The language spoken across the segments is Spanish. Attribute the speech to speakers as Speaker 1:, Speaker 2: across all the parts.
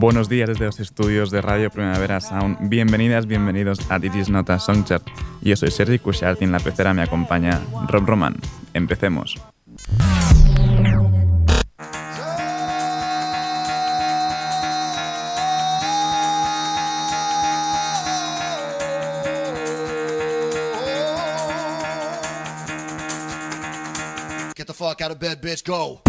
Speaker 1: Buenos días desde los estudios de Radio Primavera Sound. Bienvenidas, bienvenidos a This Nota Songchart. Yo soy Sergi Cushart y en la pecera me acompaña Rob Roman. Empecemos. Get the fuck out of bed, bitch, go.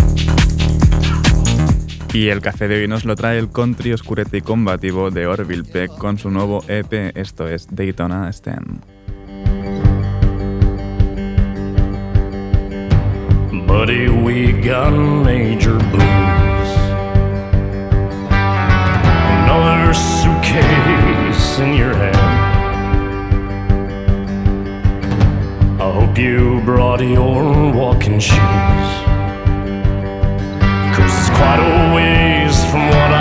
Speaker 1: Y el café de hoy nos lo trae el country oscurete y combativo de Orville Peck con su nuevo EP, esto es Daytona Stand. Buddy, we got major blues. Another suitcase in your hand. I hope you brought your walking shoes. Quite a ways from what I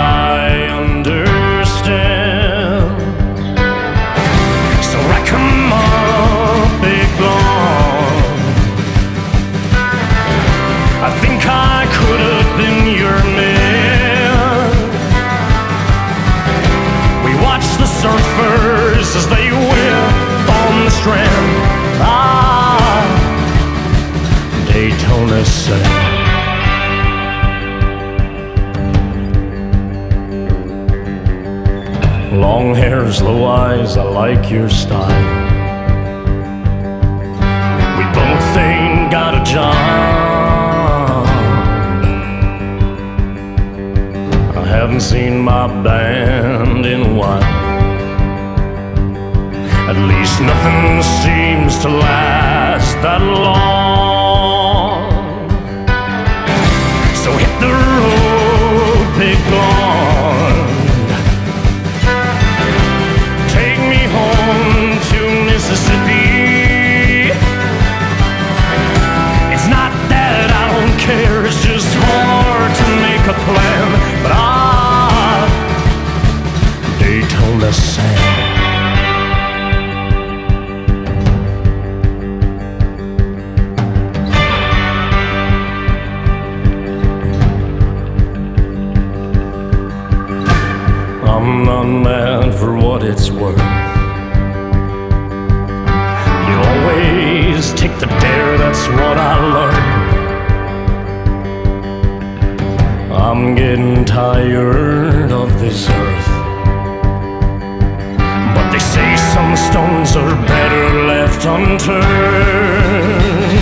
Speaker 1: left.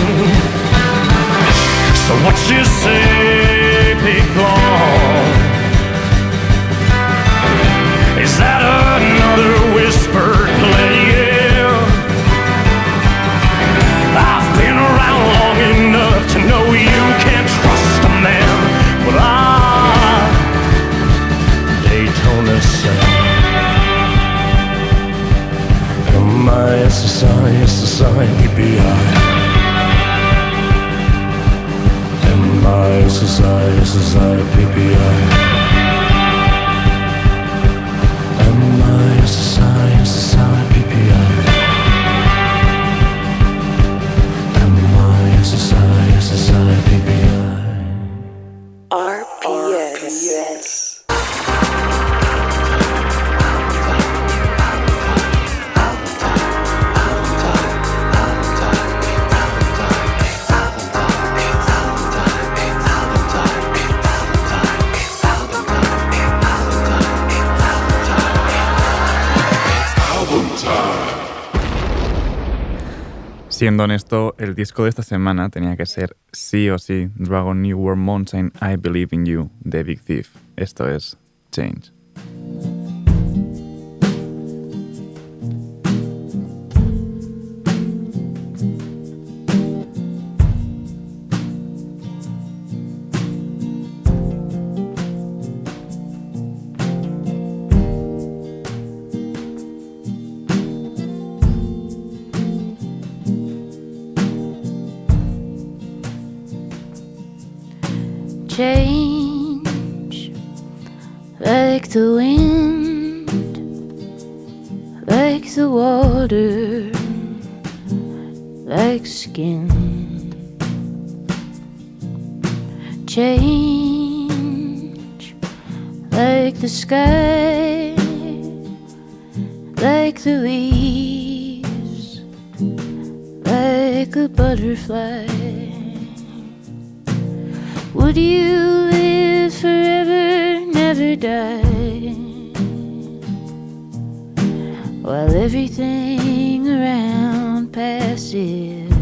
Speaker 1: So what you say,
Speaker 2: Siendo honesto, el disco de esta semana tenía que ser sí o sí Dragon New World Mountain I Believe in You de Big Thief. Esto es Change.
Speaker 3: Like the wind, like the water, like skin. Change like the sky, like the leaves, like a butterfly. Would you live forever, die? While everything around passes.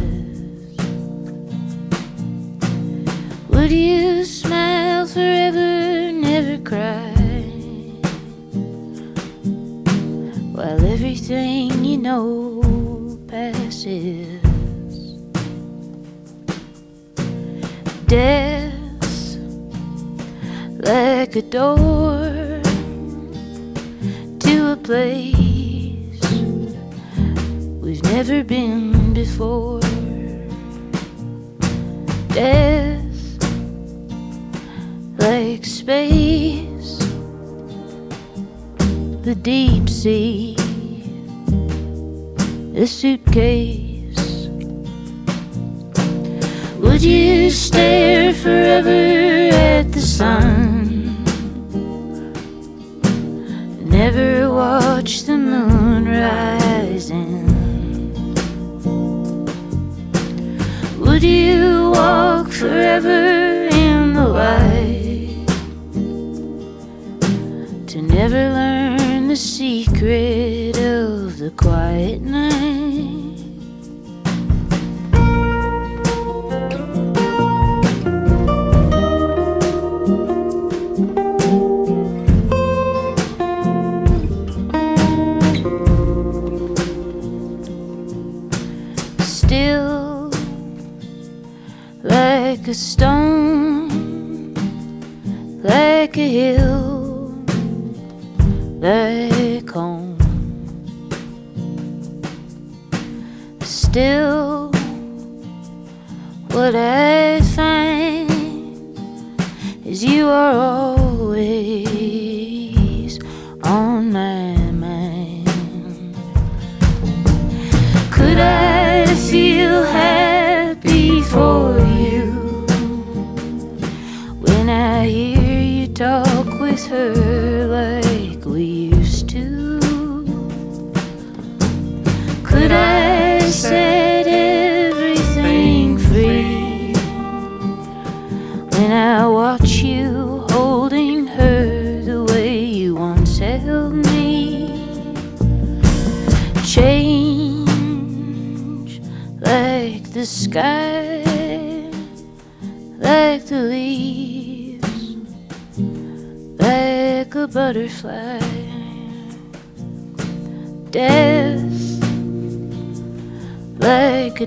Speaker 3: Would you smile forever, never cry? While everything you know passes. Death like a door to a place we've never been before. Death like space, the deep sea, a suitcase. Would you stare forever at the sun? Never watch the moon rising. Would you walk forever in the light to never learn the secret of the quiet night?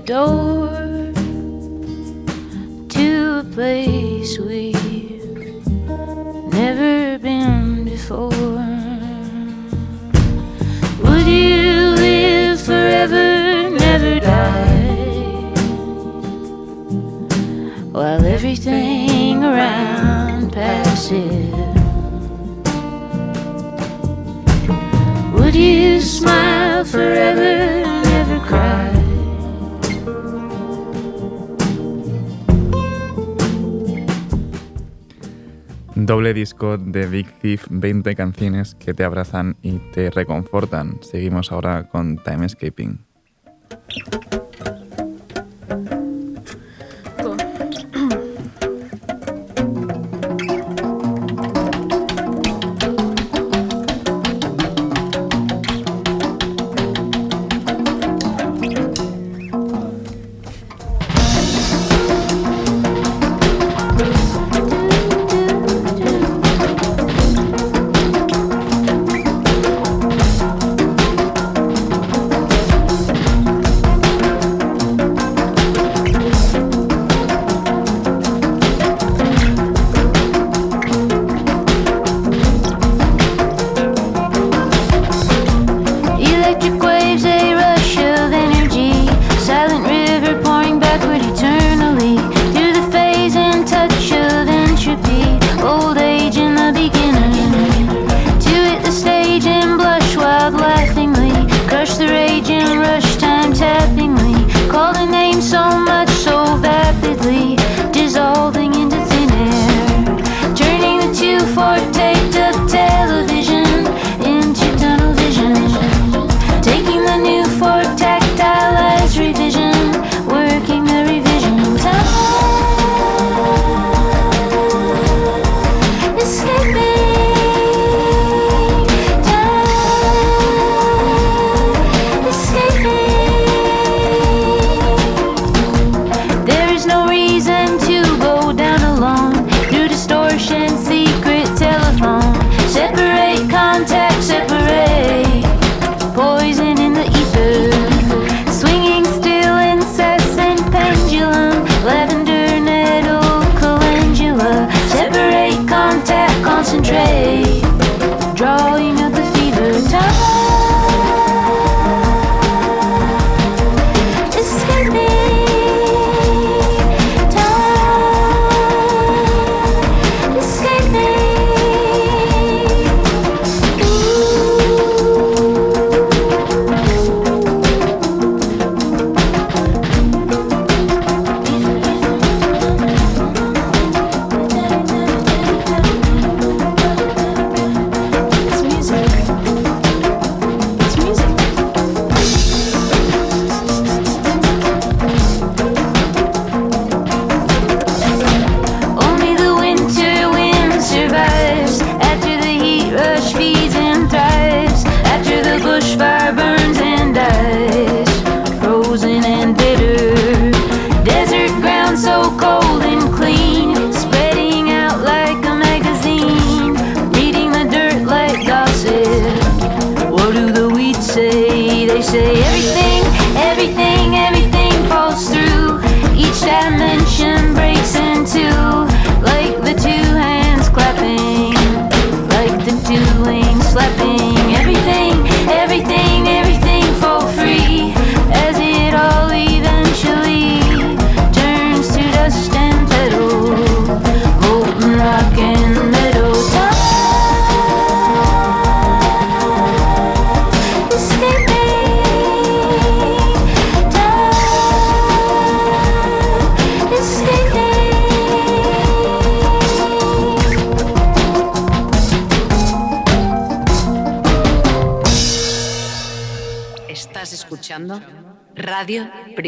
Speaker 3: Door to a place we've never been before. Would you live forever, never die? While everything around passes. Would you smile forever,
Speaker 2: Doble disco de Big Thief, 20 canciones que te abrazan y te reconfortan. Seguimos ahora con Time Escaping.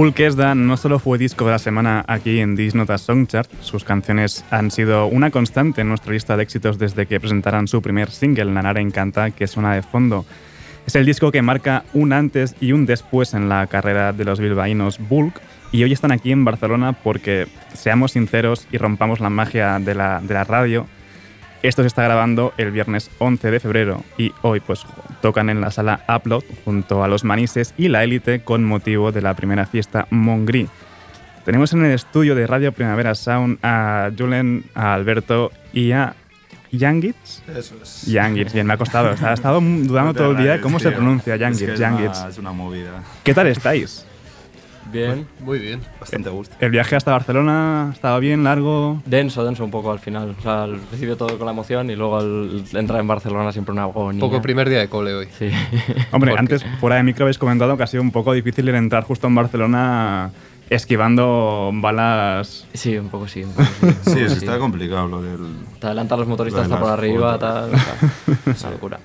Speaker 2: Bulkesda no solo fue disco de la semana aquí en Disnotas Songchart, sus canciones han sido una constante en nuestra lista de éxitos desde que presentaran su primer single, Nanara Encanta, que suena de fondo. Es el disco que marca un antes y un después en la carrera de los bilbaínos Bulk, y hoy están aquí en Barcelona porque, seamos sinceros y rompamos la magia de la, de la radio, esto se está grabando el viernes 11 de febrero y hoy pues tocan en la sala Upload junto a los Manises y la Élite con motivo de la primera fiesta Mongri. Tenemos en el estudio de Radio Primavera Sound a Julen, a Alberto y a Yangitz.
Speaker 4: Eso es.
Speaker 2: Yangitz, bien, me ha costado. Ha estado dudando
Speaker 4: No
Speaker 2: todo el día
Speaker 4: rayes,
Speaker 2: cómo se pronuncia
Speaker 4: Es que es una- Es una movida.
Speaker 2: ¿Qué tal estáis?
Speaker 5: Bien.
Speaker 6: Muy bien.
Speaker 4: Bastante gusto.
Speaker 2: El viaje hasta Barcelona estaba bien, largo.
Speaker 5: Denso, denso un poco al final. O sea, al principio todo con la emoción y luego al entrar en Barcelona siempre una agonía.
Speaker 6: Poco primer día de cole hoy.
Speaker 5: Sí.
Speaker 2: Hombre, antes fuera de micro habéis comentado que ha sido un poco difícil el entrar justo en Barcelona esquivando balas.
Speaker 5: sí, un poco sí. un poco sí, un
Speaker 4: Sí,
Speaker 5: sí.
Speaker 4: está complicado lo del.
Speaker 5: Te adelantan los motoristas hasta por arriba,
Speaker 4: fotos.
Speaker 5: tal. es una locura.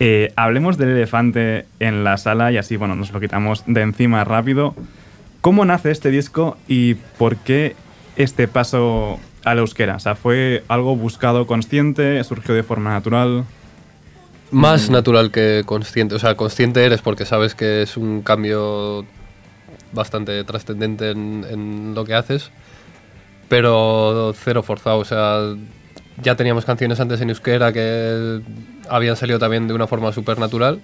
Speaker 2: Eh, hablemos del elefante en la sala y así, bueno, nos lo quitamos de encima rápido. ¿Cómo nace este disco y por qué este paso al euskera? O sea, ¿fue algo buscado consciente? ¿Surgió de forma natural?
Speaker 6: Más natural que consciente. O sea, consciente eres porque sabes que es un cambio bastante trascendente en, en lo que haces. Pero cero forzado. O sea, ya teníamos canciones antes en euskera que habían salido también de una forma súper natural.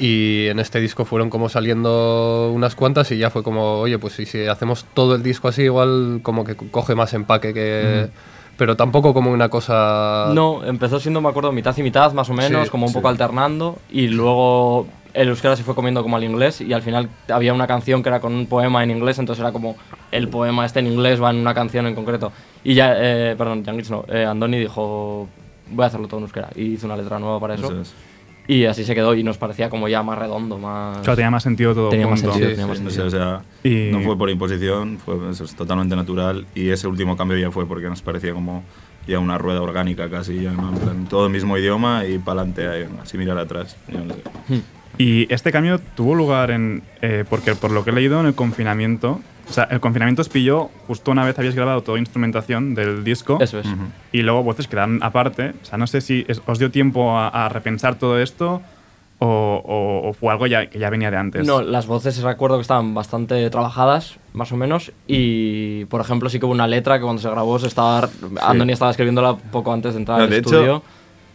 Speaker 6: Y en este disco fueron como saliendo unas cuantas y ya fue como, oye, pues si, si hacemos todo el disco así, igual como que coge más empaque que... Pero tampoco como una cosa...
Speaker 5: No, empezó siendo, me acuerdo, mitad y mitad, más o menos,
Speaker 4: Sí,
Speaker 5: como un
Speaker 4: sí.
Speaker 5: poco alternando. Y luego el euskera se fue comiendo como al inglés. Y al final había una canción que era con un poema en inglés, entonces era como el poema este en inglés va en una canción en concreto. Y ya, eh, perdón, Jangits no, eh, Andoni dijo, voy a hacerlo todo en euskera. Y hizo una letra nueva para eso.
Speaker 4: Eso es.
Speaker 5: Y así se quedó y nos parecía como ya más redondo, más...
Speaker 2: Claro, tenía más sentido todo
Speaker 5: Tenía más sentido,
Speaker 6: Sí,
Speaker 5: tenía más
Speaker 6: sí,
Speaker 4: O
Speaker 5: sentido.
Speaker 4: sea, o sea,
Speaker 2: Y-
Speaker 4: no fue por imposición, fue eso es totalmente natural. Y ese último cambio ya fue porque nos parecía como ya una rueda orgánica casi, ya, ¿no? En plan, todo el mismo idioma y para adelante, así mirar atrás. no sé.
Speaker 2: Y este cambio tuvo lugar en. eh, porque por lo que he leído en el confinamiento. O sea, el confinamiento os pilló justo una vez habéis grabado toda instrumentación del disco.
Speaker 5: Eso es.
Speaker 2: Y luego voces quedaron aparte. O sea, no sé si es- os dio tiempo a, a repensar todo esto o, o- o fue algo ya, que ya venía de antes.
Speaker 5: No, las voces recuerdo que estaban bastante trabajadas, más o menos, y por ejemplo sí que hubo una letra que cuando se grabó se estaba, Andoni estaba escribiéndola poco antes de entrar
Speaker 4: No,
Speaker 5: al
Speaker 4: de
Speaker 5: estudio.
Speaker 4: hecho,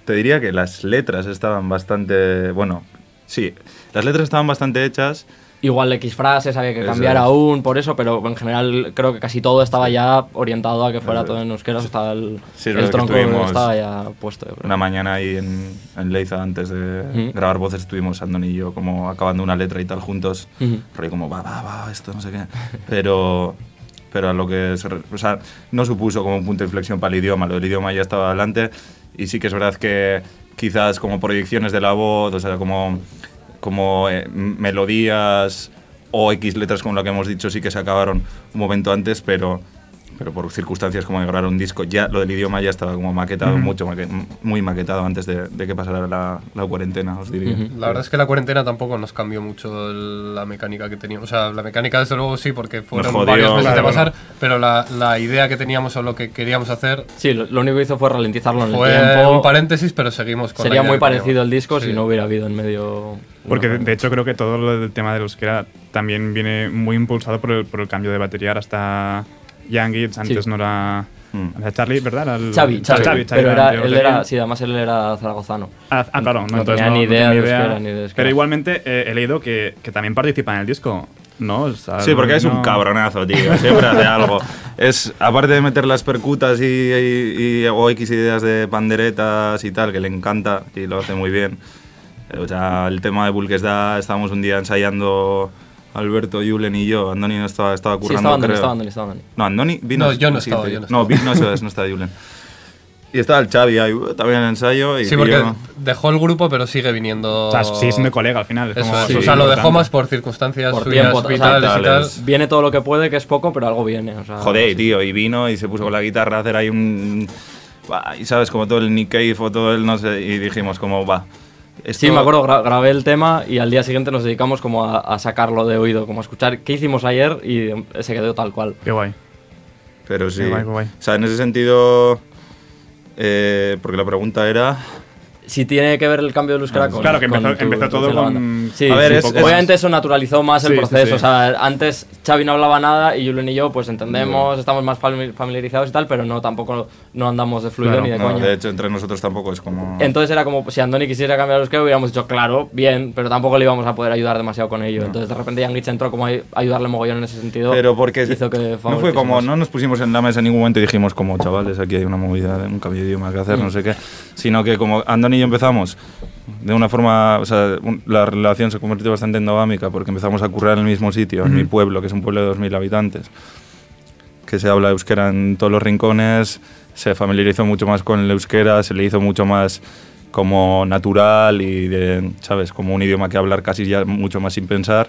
Speaker 4: te diría que las letras estaban bastante. Bueno, sí, las letras estaban bastante hechas.
Speaker 5: Igual X frases había que
Speaker 4: Eso
Speaker 5: cambiar
Speaker 4: es.
Speaker 5: aún por eso, pero en general creo que casi todo estaba ya orientado a que fuera todo en euskera, estaba el,
Speaker 4: Sí,
Speaker 5: el
Speaker 4: que
Speaker 5: tronco
Speaker 4: estuvimos
Speaker 5: estaba ya puesto.
Speaker 4: Una mañana ahí en, en Leiza, antes de
Speaker 5: Ujú.
Speaker 4: grabar voces, estuvimos Andoni y yo como acabando una letra y tal juntos.
Speaker 5: Ujú.
Speaker 4: Rollo como, va, va, va, esto no sé qué. Pero, pero a lo que se o sea, no supuso como un punto de inflexión para el idioma. Lo del idioma ya estaba adelante. Y sí que es verdad que quizás como proyecciones de la voz, o sea, como, como eh, melodías o X letras como lo que hemos dicho, sí que se acabaron un momento antes, pero, pero por circunstancias como de grabar un disco, ya lo del idioma ya estaba como maquetado, mucho maque- muy maquetado antes de, de que pasara la, la cuarentena, os diría.
Speaker 5: Ujú.
Speaker 6: La verdad es que la cuarentena tampoco nos cambió mucho el- la mecánica que teníamos. O sea, la mecánica desde luego sí, porque fueron
Speaker 4: jodió,
Speaker 6: varios meses
Speaker 4: claro,
Speaker 6: de pasar,
Speaker 4: bueno.
Speaker 6: pero la, la idea que teníamos o lo que queríamos hacer
Speaker 5: Sí, lo, lo único que hizo fue ralentizarlo en el
Speaker 6: fue
Speaker 5: tiempo.
Speaker 6: un paréntesis, pero seguimos con la
Speaker 5: Sería
Speaker 6: idea
Speaker 5: muy parecido el disco
Speaker 6: Sí.
Speaker 5: si no hubiera habido en medio.
Speaker 2: Porque de, de hecho creo que todo lo del tema del euskera también viene muy impulsado por el, por el cambio de batería. Ahora está Young Gits, antes
Speaker 5: Sí.
Speaker 2: no era...
Speaker 4: Mm.
Speaker 2: era Charlie, ¿verdad? Era el-
Speaker 5: Xavi, Xavi,
Speaker 2: Xavi,
Speaker 5: pero
Speaker 2: era
Speaker 5: era, él
Speaker 2: de
Speaker 5: era, sí, además él era zaragozano.
Speaker 2: Ah, ah, claro, no,
Speaker 5: No
Speaker 2: entonces
Speaker 5: tenía
Speaker 2: no,
Speaker 5: ni
Speaker 2: no
Speaker 5: idea
Speaker 2: tenía
Speaker 5: de euskera, ni de.
Speaker 2: Pero igualmente eh, he leído que, que también participa en el disco, ¿no? O sea,
Speaker 4: Sí, porque es un
Speaker 2: no-
Speaker 4: cabronazo, tío. Siempre hace algo. Es, aparte de meter las percutas y, y- y- o X ideas de panderetas y tal, que le encanta y lo hace muy bien. O sea, el tema de Bulkesda, estábamos un día ensayando Alberto, Julen y yo. Andoni no estaba, estaba
Speaker 5: Sí,
Speaker 4: currando,
Speaker 5: estaba Andoni,
Speaker 4: creo.
Speaker 5: estaba Andoni, estaba Andoni.
Speaker 4: No, Andoni vino.
Speaker 6: No, yo no
Speaker 4: sí,
Speaker 6: estaba,
Speaker 4: sí.
Speaker 6: yo no
Speaker 4: No, vi- no, eso es, no está Julen. Y estaba el Xavi ahí, uh, también en el ensayo. Y
Speaker 6: Sí, porque
Speaker 4: tío,
Speaker 6: dejó el grupo, pero sigue viniendo.
Speaker 2: O sea, sigue siendo colega al final. es
Speaker 6: Eso
Speaker 2: como-
Speaker 6: es,
Speaker 2: sí,
Speaker 6: o sea, lo dejó más por circunstancias
Speaker 5: Por
Speaker 6: suyas
Speaker 5: tiempo, o sea,
Speaker 6: vitales y tal.
Speaker 5: Viene todo lo que puede, que es poco, pero algo viene. O sea,
Speaker 4: Joder, tío, y vino y se puso con la guitarra a hacer ahí un... Y sabes, como todo el Nick Cave o todo el no sé, y dijimos como, va. Esto-
Speaker 5: Sí, me acuerdo, gra- grabé el tema y al día siguiente nos dedicamos como a, a sacarlo de oído, como a escuchar qué hicimos ayer y se quedó tal cual.
Speaker 2: Qué guay.
Speaker 4: Pero sí.
Speaker 2: Qué guay, qué guay.
Speaker 4: O sea, en ese sentido... eh, porque la pregunta era...
Speaker 5: Si tiene que ver el cambio de euskera
Speaker 4: Ah,
Speaker 5: con
Speaker 2: claro, que
Speaker 5: con
Speaker 2: empezó-
Speaker 5: tu-
Speaker 2: empezó todo con-.
Speaker 5: Sí,
Speaker 4: A ver,
Speaker 5: sí,
Speaker 4: es- es-
Speaker 5: obviamente eso naturalizó más el
Speaker 2: Sí, sí,
Speaker 5: proceso.
Speaker 2: sí.
Speaker 5: O sea, antes Xavi no hablaba nada y Julen y yo pues entendemos, estamos más fami- familiarizados y tal, pero no tampoco no andamos de fluido
Speaker 2: Claro,
Speaker 5: ni de
Speaker 4: No,
Speaker 5: coña.
Speaker 4: de hecho, entre nosotros tampoco es como...
Speaker 5: Entonces era como si Andoni quisiera cambiar los que hubiéramos dicho, claro, bien, pero tampoco le íbamos a poder ayudar demasiado con ello. Entonces de repente Yangich entró como a ayudarle mogollón en ese sentido.
Speaker 4: Pero porque
Speaker 5: hizo que
Speaker 4: no fue como, no nos pusimos en la mesa en ningún momento y dijimos como, chavales, aquí hay una movida, un cambio de idioma que hacer,
Speaker 5: Mm.
Speaker 4: no sé qué, sino que como Andoni y yo empezamos de una forma, o sea, un- la relación se convirtió bastante endogámica porque empezamos a currar en el mismo sitio, en mi pueblo, que es un pueblo de 2.000 habitantes, que se habla euskera en todos los rincones, se familiarizó mucho más con el euskera, se le hizo mucho más como natural y, de, ¿sabes? Como un idioma que hablar casi ya mucho más sin pensar.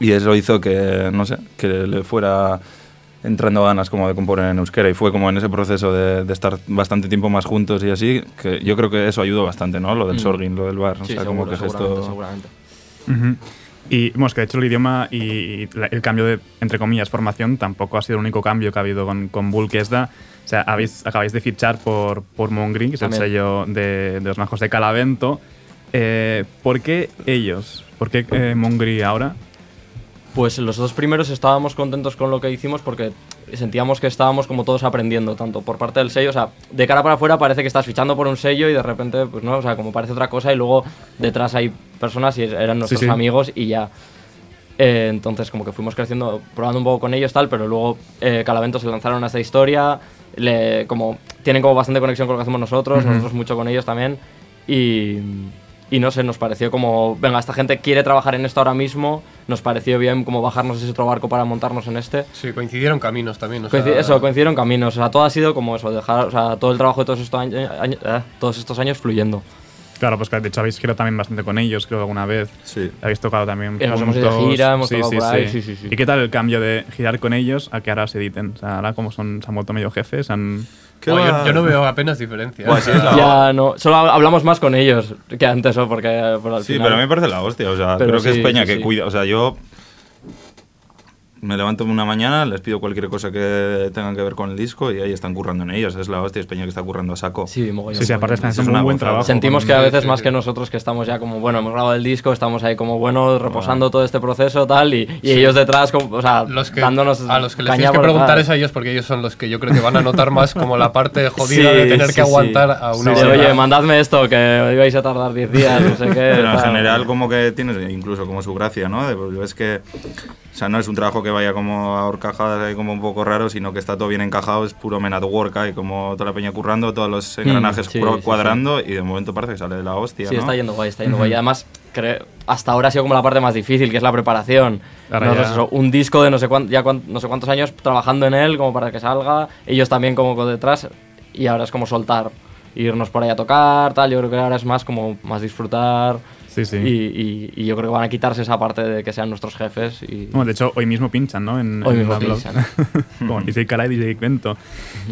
Speaker 4: Y eso hizo que, no sé, que le fuera entrando ganas como de componer en euskera y fue como en ese proceso de, de estar bastante tiempo más juntos y así, que yo creo que eso ayudó bastante, ¿no? Lo del
Speaker 5: Mm.
Speaker 4: sorgin, lo del bar, o sea, como que es
Speaker 5: seguramente,
Speaker 4: esto...
Speaker 5: seguramente.
Speaker 2: Ujú. Y bueno, es que de hecho el idioma y, la- el cambio de, entre comillas, formación tampoco ha sido el único cambio que ha habido con, con Bull Kesda. O sea, habéis, acabáis de fichar por, por Mongri, que es el sello de, de los majos de Calavento. Eh, ¿Por qué ellos? ¿Por qué eh, Mongri ahora?
Speaker 5: Pues los dos primeros estábamos contentos con lo que hicimos porque sentíamos que estábamos como todos aprendiendo, tanto por parte del sello, o sea, de cara para afuera parece que estás fichando por un sello y de repente, pues no, o sea, como parece otra cosa y luego detrás hay personas y eran nuestros
Speaker 2: sí.
Speaker 5: amigos y ya. Eh, entonces como que fuimos creciendo, probando un poco con ellos tal, pero luego eh, Calavento se lanzaron a esta historia, le, como tienen como bastante conexión con lo que hacemos nosotros, nosotros mucho con ellos también y, y no sé, nos pareció como, venga, esta gente quiere trabajar en esto ahora mismo, nos pareció bien como bajarnos ese otro barco para montarnos en este.
Speaker 6: Sí, coincidieron caminos también. o sea,
Speaker 5: eso, coincidieron caminos, o sea, todo ha sido como eso, dejar, o sea, todo el trabajo de todos estos años, año- eh, todos estos años fluyendo.
Speaker 2: Claro, pues que de hecho habéis girado también bastante con ellos, creo, alguna vez.
Speaker 4: Sí.
Speaker 2: Habéis tocado también
Speaker 5: nos hemos ido de gira, hemos tocado por ahí, sí, sí, sí.
Speaker 2: ¿Y qué tal el cambio de girar con ellos a que ahora se editen? O sea, ahora como son, se han vuelto medio jefes, han...
Speaker 4: ¿Qué
Speaker 6: yo, no veo apenas diferencia.
Speaker 4: Buah, sí, es la-
Speaker 5: Ya no, solo hablamos más con ellos que antes, ¿o? Porque eh, por al
Speaker 4: Sí,
Speaker 5: final-
Speaker 4: pero a mí me parece la hostia, o sea,
Speaker 5: Pero
Speaker 4: creo que es Peña
Speaker 5: sí,
Speaker 4: que
Speaker 5: sí.
Speaker 4: cuida, o sea, yo me levanto una mañana, les pido cualquier cosa que tengan que ver con el disco y ahí están currando en ellos, es la hostia, es Peña que está currando a saco.
Speaker 5: Sí, mogollón,
Speaker 2: Sí, sí, aparte están
Speaker 4: es
Speaker 2: haciendo un buen trabajo.
Speaker 5: Sentimos que a veces más que nosotros que estamos ya como, bueno, hemos grabado el disco, estamos ahí como, bueno, reposando todo este proceso tal, y, y ellos detrás, como, o sea,
Speaker 6: Los que,
Speaker 5: dándonos
Speaker 6: a los que les tienes que preguntar es a ellos porque ellos son los que yo creo que van a notar más como la parte jodida
Speaker 5: Sí,
Speaker 6: de tener
Speaker 5: sí,
Speaker 6: que aguantar
Speaker 5: sí.
Speaker 6: a una
Speaker 5: Sí,
Speaker 6: hora.
Speaker 5: Oye, mandadme esto, que ibais a tardar 10 días, no sé qué.
Speaker 4: Pero en general como que tienes incluso como su gracia, ¿no? De- pues, ves que, o sea, no es un trabajo que vaya como a horcajadas ahí como un poco raro, sino que está todo bien encajado, es puro men at work, hay como toda la peña currando, todos los engranajes
Speaker 5: Mm, sí,
Speaker 4: cua-
Speaker 5: sí,
Speaker 4: cuadrando y de momento parece que sale de la hostia,
Speaker 5: Sí,
Speaker 4: ¿no?
Speaker 5: está yendo guay, está yendo guay. Y además, cre- hasta ahora ha sido como la parte más difícil, que es la preparación. Nosotros eso, un disco de no sé, cuán- ya cuán- no sé cuántos años trabajando en él, como para que salga, ellos también como con detrás, y ahora es como soltar, irnos por ahí a tocar, tal. Yo creo que ahora es más como más disfrutar
Speaker 2: Sí, sí.
Speaker 5: Y, y- y yo creo que van a quitarse esa parte de que sean nuestros jefes. Y,
Speaker 2: Bueno, de hecho, hoy mismo pinchan, ¿no? En,
Speaker 5: Hoy
Speaker 2: en
Speaker 5: mismo pinchan.
Speaker 2: Como DJ Kala y DJ Cuento.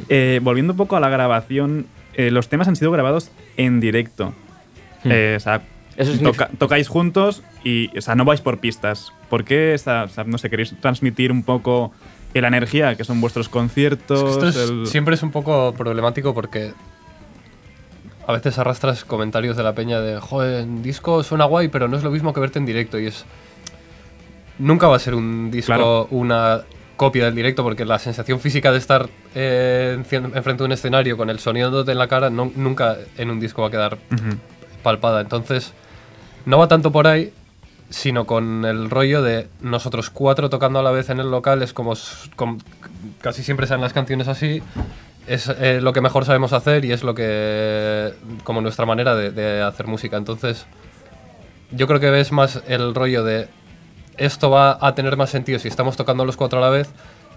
Speaker 2: Eh, volviendo un poco a la grabación, eh, los temas han sido grabados en directo. Eh, o sea.
Speaker 5: Eso
Speaker 2: toca-
Speaker 5: significa-
Speaker 2: tocáis juntos y, o sea, no vais por pistas. ¿Por qué, esa- o sea, no sé, queréis transmitir un poco la energía que son vuestros conciertos?
Speaker 6: Es que esto es-
Speaker 2: el-
Speaker 6: siempre es un poco problemático porque a veces arrastras comentarios de la peña de, joder, en disco suena guay, pero no es lo mismo que verte en directo. Y es. Nunca va a ser un disco
Speaker 2: Claro.
Speaker 6: una copia del directo porque la sensación física de estar eh, enfrente de un escenario con el sonido en la cara no- nunca en un disco va a quedar
Speaker 2: Ujú.
Speaker 6: palpada. Entonces, no va tanto por ahí, sino con el rollo de nosotros cuatro tocando a la vez en el local. Es como, s- com- casi siempre sean las canciones así. Es eh, lo que mejor sabemos hacer y es lo que. como nuestra manera de, de hacer música. Entonces, yo creo que ves más el rollo de. Esto va a tener más sentido si estamos tocando los cuatro a la vez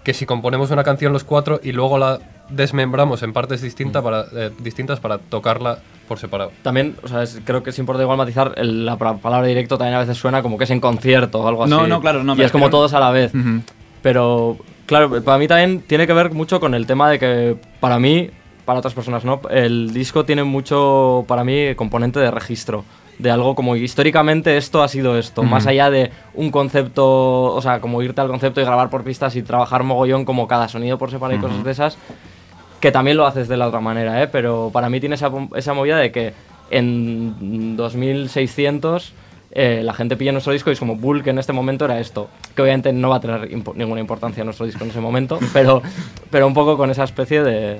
Speaker 6: que si componemos una canción los cuatro y luego la desmembramos en partes distintas para, eh, distintas para tocarla por separado.
Speaker 5: También, o sea, es- creo que es importante igual matizar, el- la palabra directo también a veces suena como que es en concierto o algo así.
Speaker 2: No, no, claro, no,
Speaker 5: Y
Speaker 2: me
Speaker 5: es como todos a la vez. Pero, claro, para mí también tiene que ver mucho con el tema de que, para mí, para otras personas no, el disco tiene mucho, para mí, componente de registro. De algo como históricamente esto ha sido esto, más allá de un concepto, o sea, como irte al concepto y grabar por pistas y trabajar mogollón como cada sonido por separado y cosas de esas, que también lo haces de la otra manera, ¿eh? pero para mí tiene esa, esa movida de que en 2600 eh, la gente pilla nuestro disco y es como Bull, que en este momento era esto. Que obviamente no va a tener impo- ninguna importancia nuestro disco en ese momento, pero, pero un poco con esa especie de,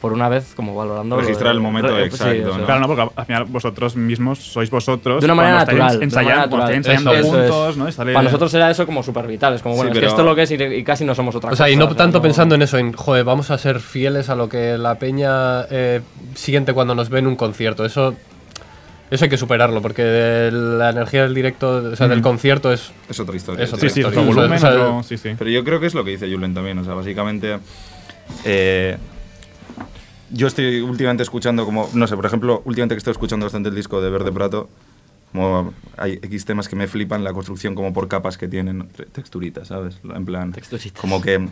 Speaker 5: por una vez, como valorando. lo
Speaker 4: Registrar el momento
Speaker 5: re-
Speaker 4: exacto,
Speaker 5: eso
Speaker 4: ¿no?
Speaker 5: es.
Speaker 2: Claro, no, porque al final vosotros mismos sois vosotros.
Speaker 5: De una manera natural.
Speaker 2: ensayando-
Speaker 5: manera natural.
Speaker 2: ensayando
Speaker 5: Eso es.
Speaker 2: juntos, ¿no? Y sale-
Speaker 5: Para nosotros era eso como súper vital. Es como,
Speaker 4: Sí,
Speaker 5: bueno, es que
Speaker 4: pero-
Speaker 5: esto es lo que es y, y casi no somos otra
Speaker 6: O
Speaker 5: cosa.
Speaker 6: sea, y no
Speaker 5: sea,
Speaker 6: tanto
Speaker 5: no-
Speaker 6: pensando en eso, en, joder, vamos a ser fieles a lo que la peña eh, siente cuando nos ve en un concierto. Eso, eso hay que superarlo, porque la energía del directo, o sea, del concierto es...
Speaker 4: Es otra historia.
Speaker 6: Es otra
Speaker 2: Sí, sí,
Speaker 6: historia. sea,
Speaker 2: volumen,
Speaker 6: o sea,
Speaker 2: otro- sí, sí.
Speaker 4: Pero yo creo que es lo que dice Julen también. O sea, básicamente. eh, yo estoy últimamente escuchando como. No sé, por ejemplo, últimamente que estoy escuchando bastante el disco de Verde Prato. Como hay X temas que me flipan la construcción como por capas que tienen te- texturitas, ¿sabes? En plan.
Speaker 5: Texturitas.
Speaker 4: Como que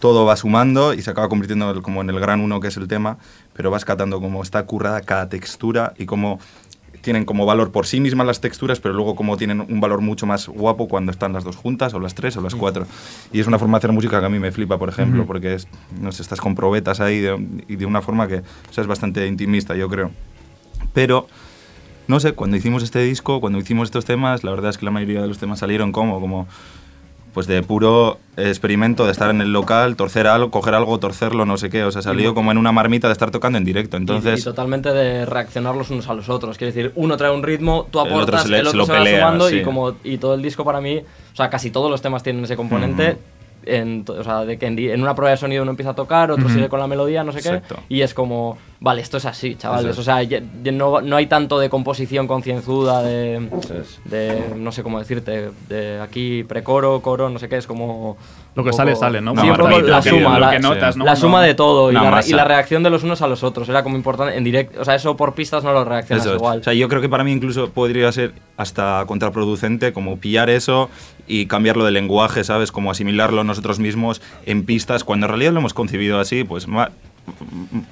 Speaker 4: todo va sumando y se acaba convirtiendo en el- como en el gran uno que es el tema, pero vas catando como está currada cada textura y cómo tienen como valor por sí mismas las texturas, pero luego como tienen un valor mucho más guapo cuando están las dos juntas, o las tres, o las cuatro. Y es una forma de hacer música que a mí me flipa, por ejemplo, porque es, no sé, estás con probetas ahí de- y de una forma que o sea, es bastante intimista, yo creo. Pero, no sé, cuando hicimos este disco, cuando hicimos estos temas, la verdad es que la mayoría de los temas salieron como, como pues de puro experimento de estar en el local, torcer algo, coger algo, torcerlo, no sé qué. O sea, salió como en una marmita de estar tocando en directo.
Speaker 5: Y- y,
Speaker 4: Entonces,
Speaker 5: totalmente de reaccionar los unos a los otros. Quiere decir, uno trae un ritmo, tú
Speaker 4: El otro
Speaker 5: aportas,
Speaker 4: se le-
Speaker 5: el
Speaker 4: se lo
Speaker 5: se va sumando
Speaker 4: sí.
Speaker 5: y, como, y todo el disco para mí, o sea, casi todos los temas tienen ese componente. En, o sea, de que en, una prueba de sonido uno empieza a tocar, otro sigue con la melodía, no sé
Speaker 4: Exacto.
Speaker 5: qué. Y es como, vale, esto es así, chavales.
Speaker 4: Es.
Speaker 5: O sea, ya- ya no, no hay tanto de composición concienzuda, de,
Speaker 4: es.
Speaker 5: de, no sé cómo decirte, de aquí precoro, coro, no sé qué, es como...
Speaker 2: Lo que sale, sale, ¿no?
Speaker 5: Sí, un poco la suma,
Speaker 4: lo
Speaker 5: la,
Speaker 2: que notas, ¿no?
Speaker 5: la suma de todo y la, y reacción de los unos a los otros. Era como importante en directo. O sea, eso por pistas no lo reaccionas
Speaker 4: Eso
Speaker 5: igual.
Speaker 4: O sea, yo creo que para mí incluso podría ser hasta contraproducente como pillar eso y cambiarlo de lenguaje, ¿sabes? Como asimilarlo nosotros mismos en pistas, cuando en realidad lo hemos concebido así, pues ma-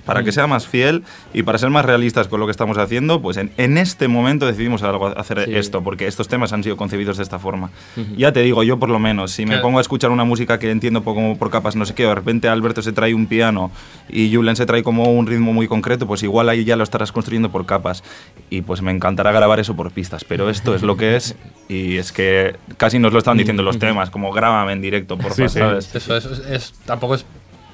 Speaker 4: para que sea más fiel y para ser más realistas con lo que estamos haciendo, pues en, en este momento decidimos algo, hacer
Speaker 5: Sí.
Speaker 4: esto, porque estos temas han sido concebidos de esta forma. Ya te digo, yo por lo menos, si me
Speaker 6: Claro.
Speaker 4: pongo a escuchar una música que entiendo po- como por capas, no sé qué, de repente Alberto se trae un piano y Julen se trae como un ritmo muy concreto, pues igual ahí ya lo estarás construyendo por capas. Y pues me encantará grabar eso por pistas, pero esto es lo que es y es que casi nos lo estaban diciendo los temas, como grábame en directo, por
Speaker 2: Sí, sí.
Speaker 4: ¿sabes?
Speaker 6: Eso es, es- es- tampoco es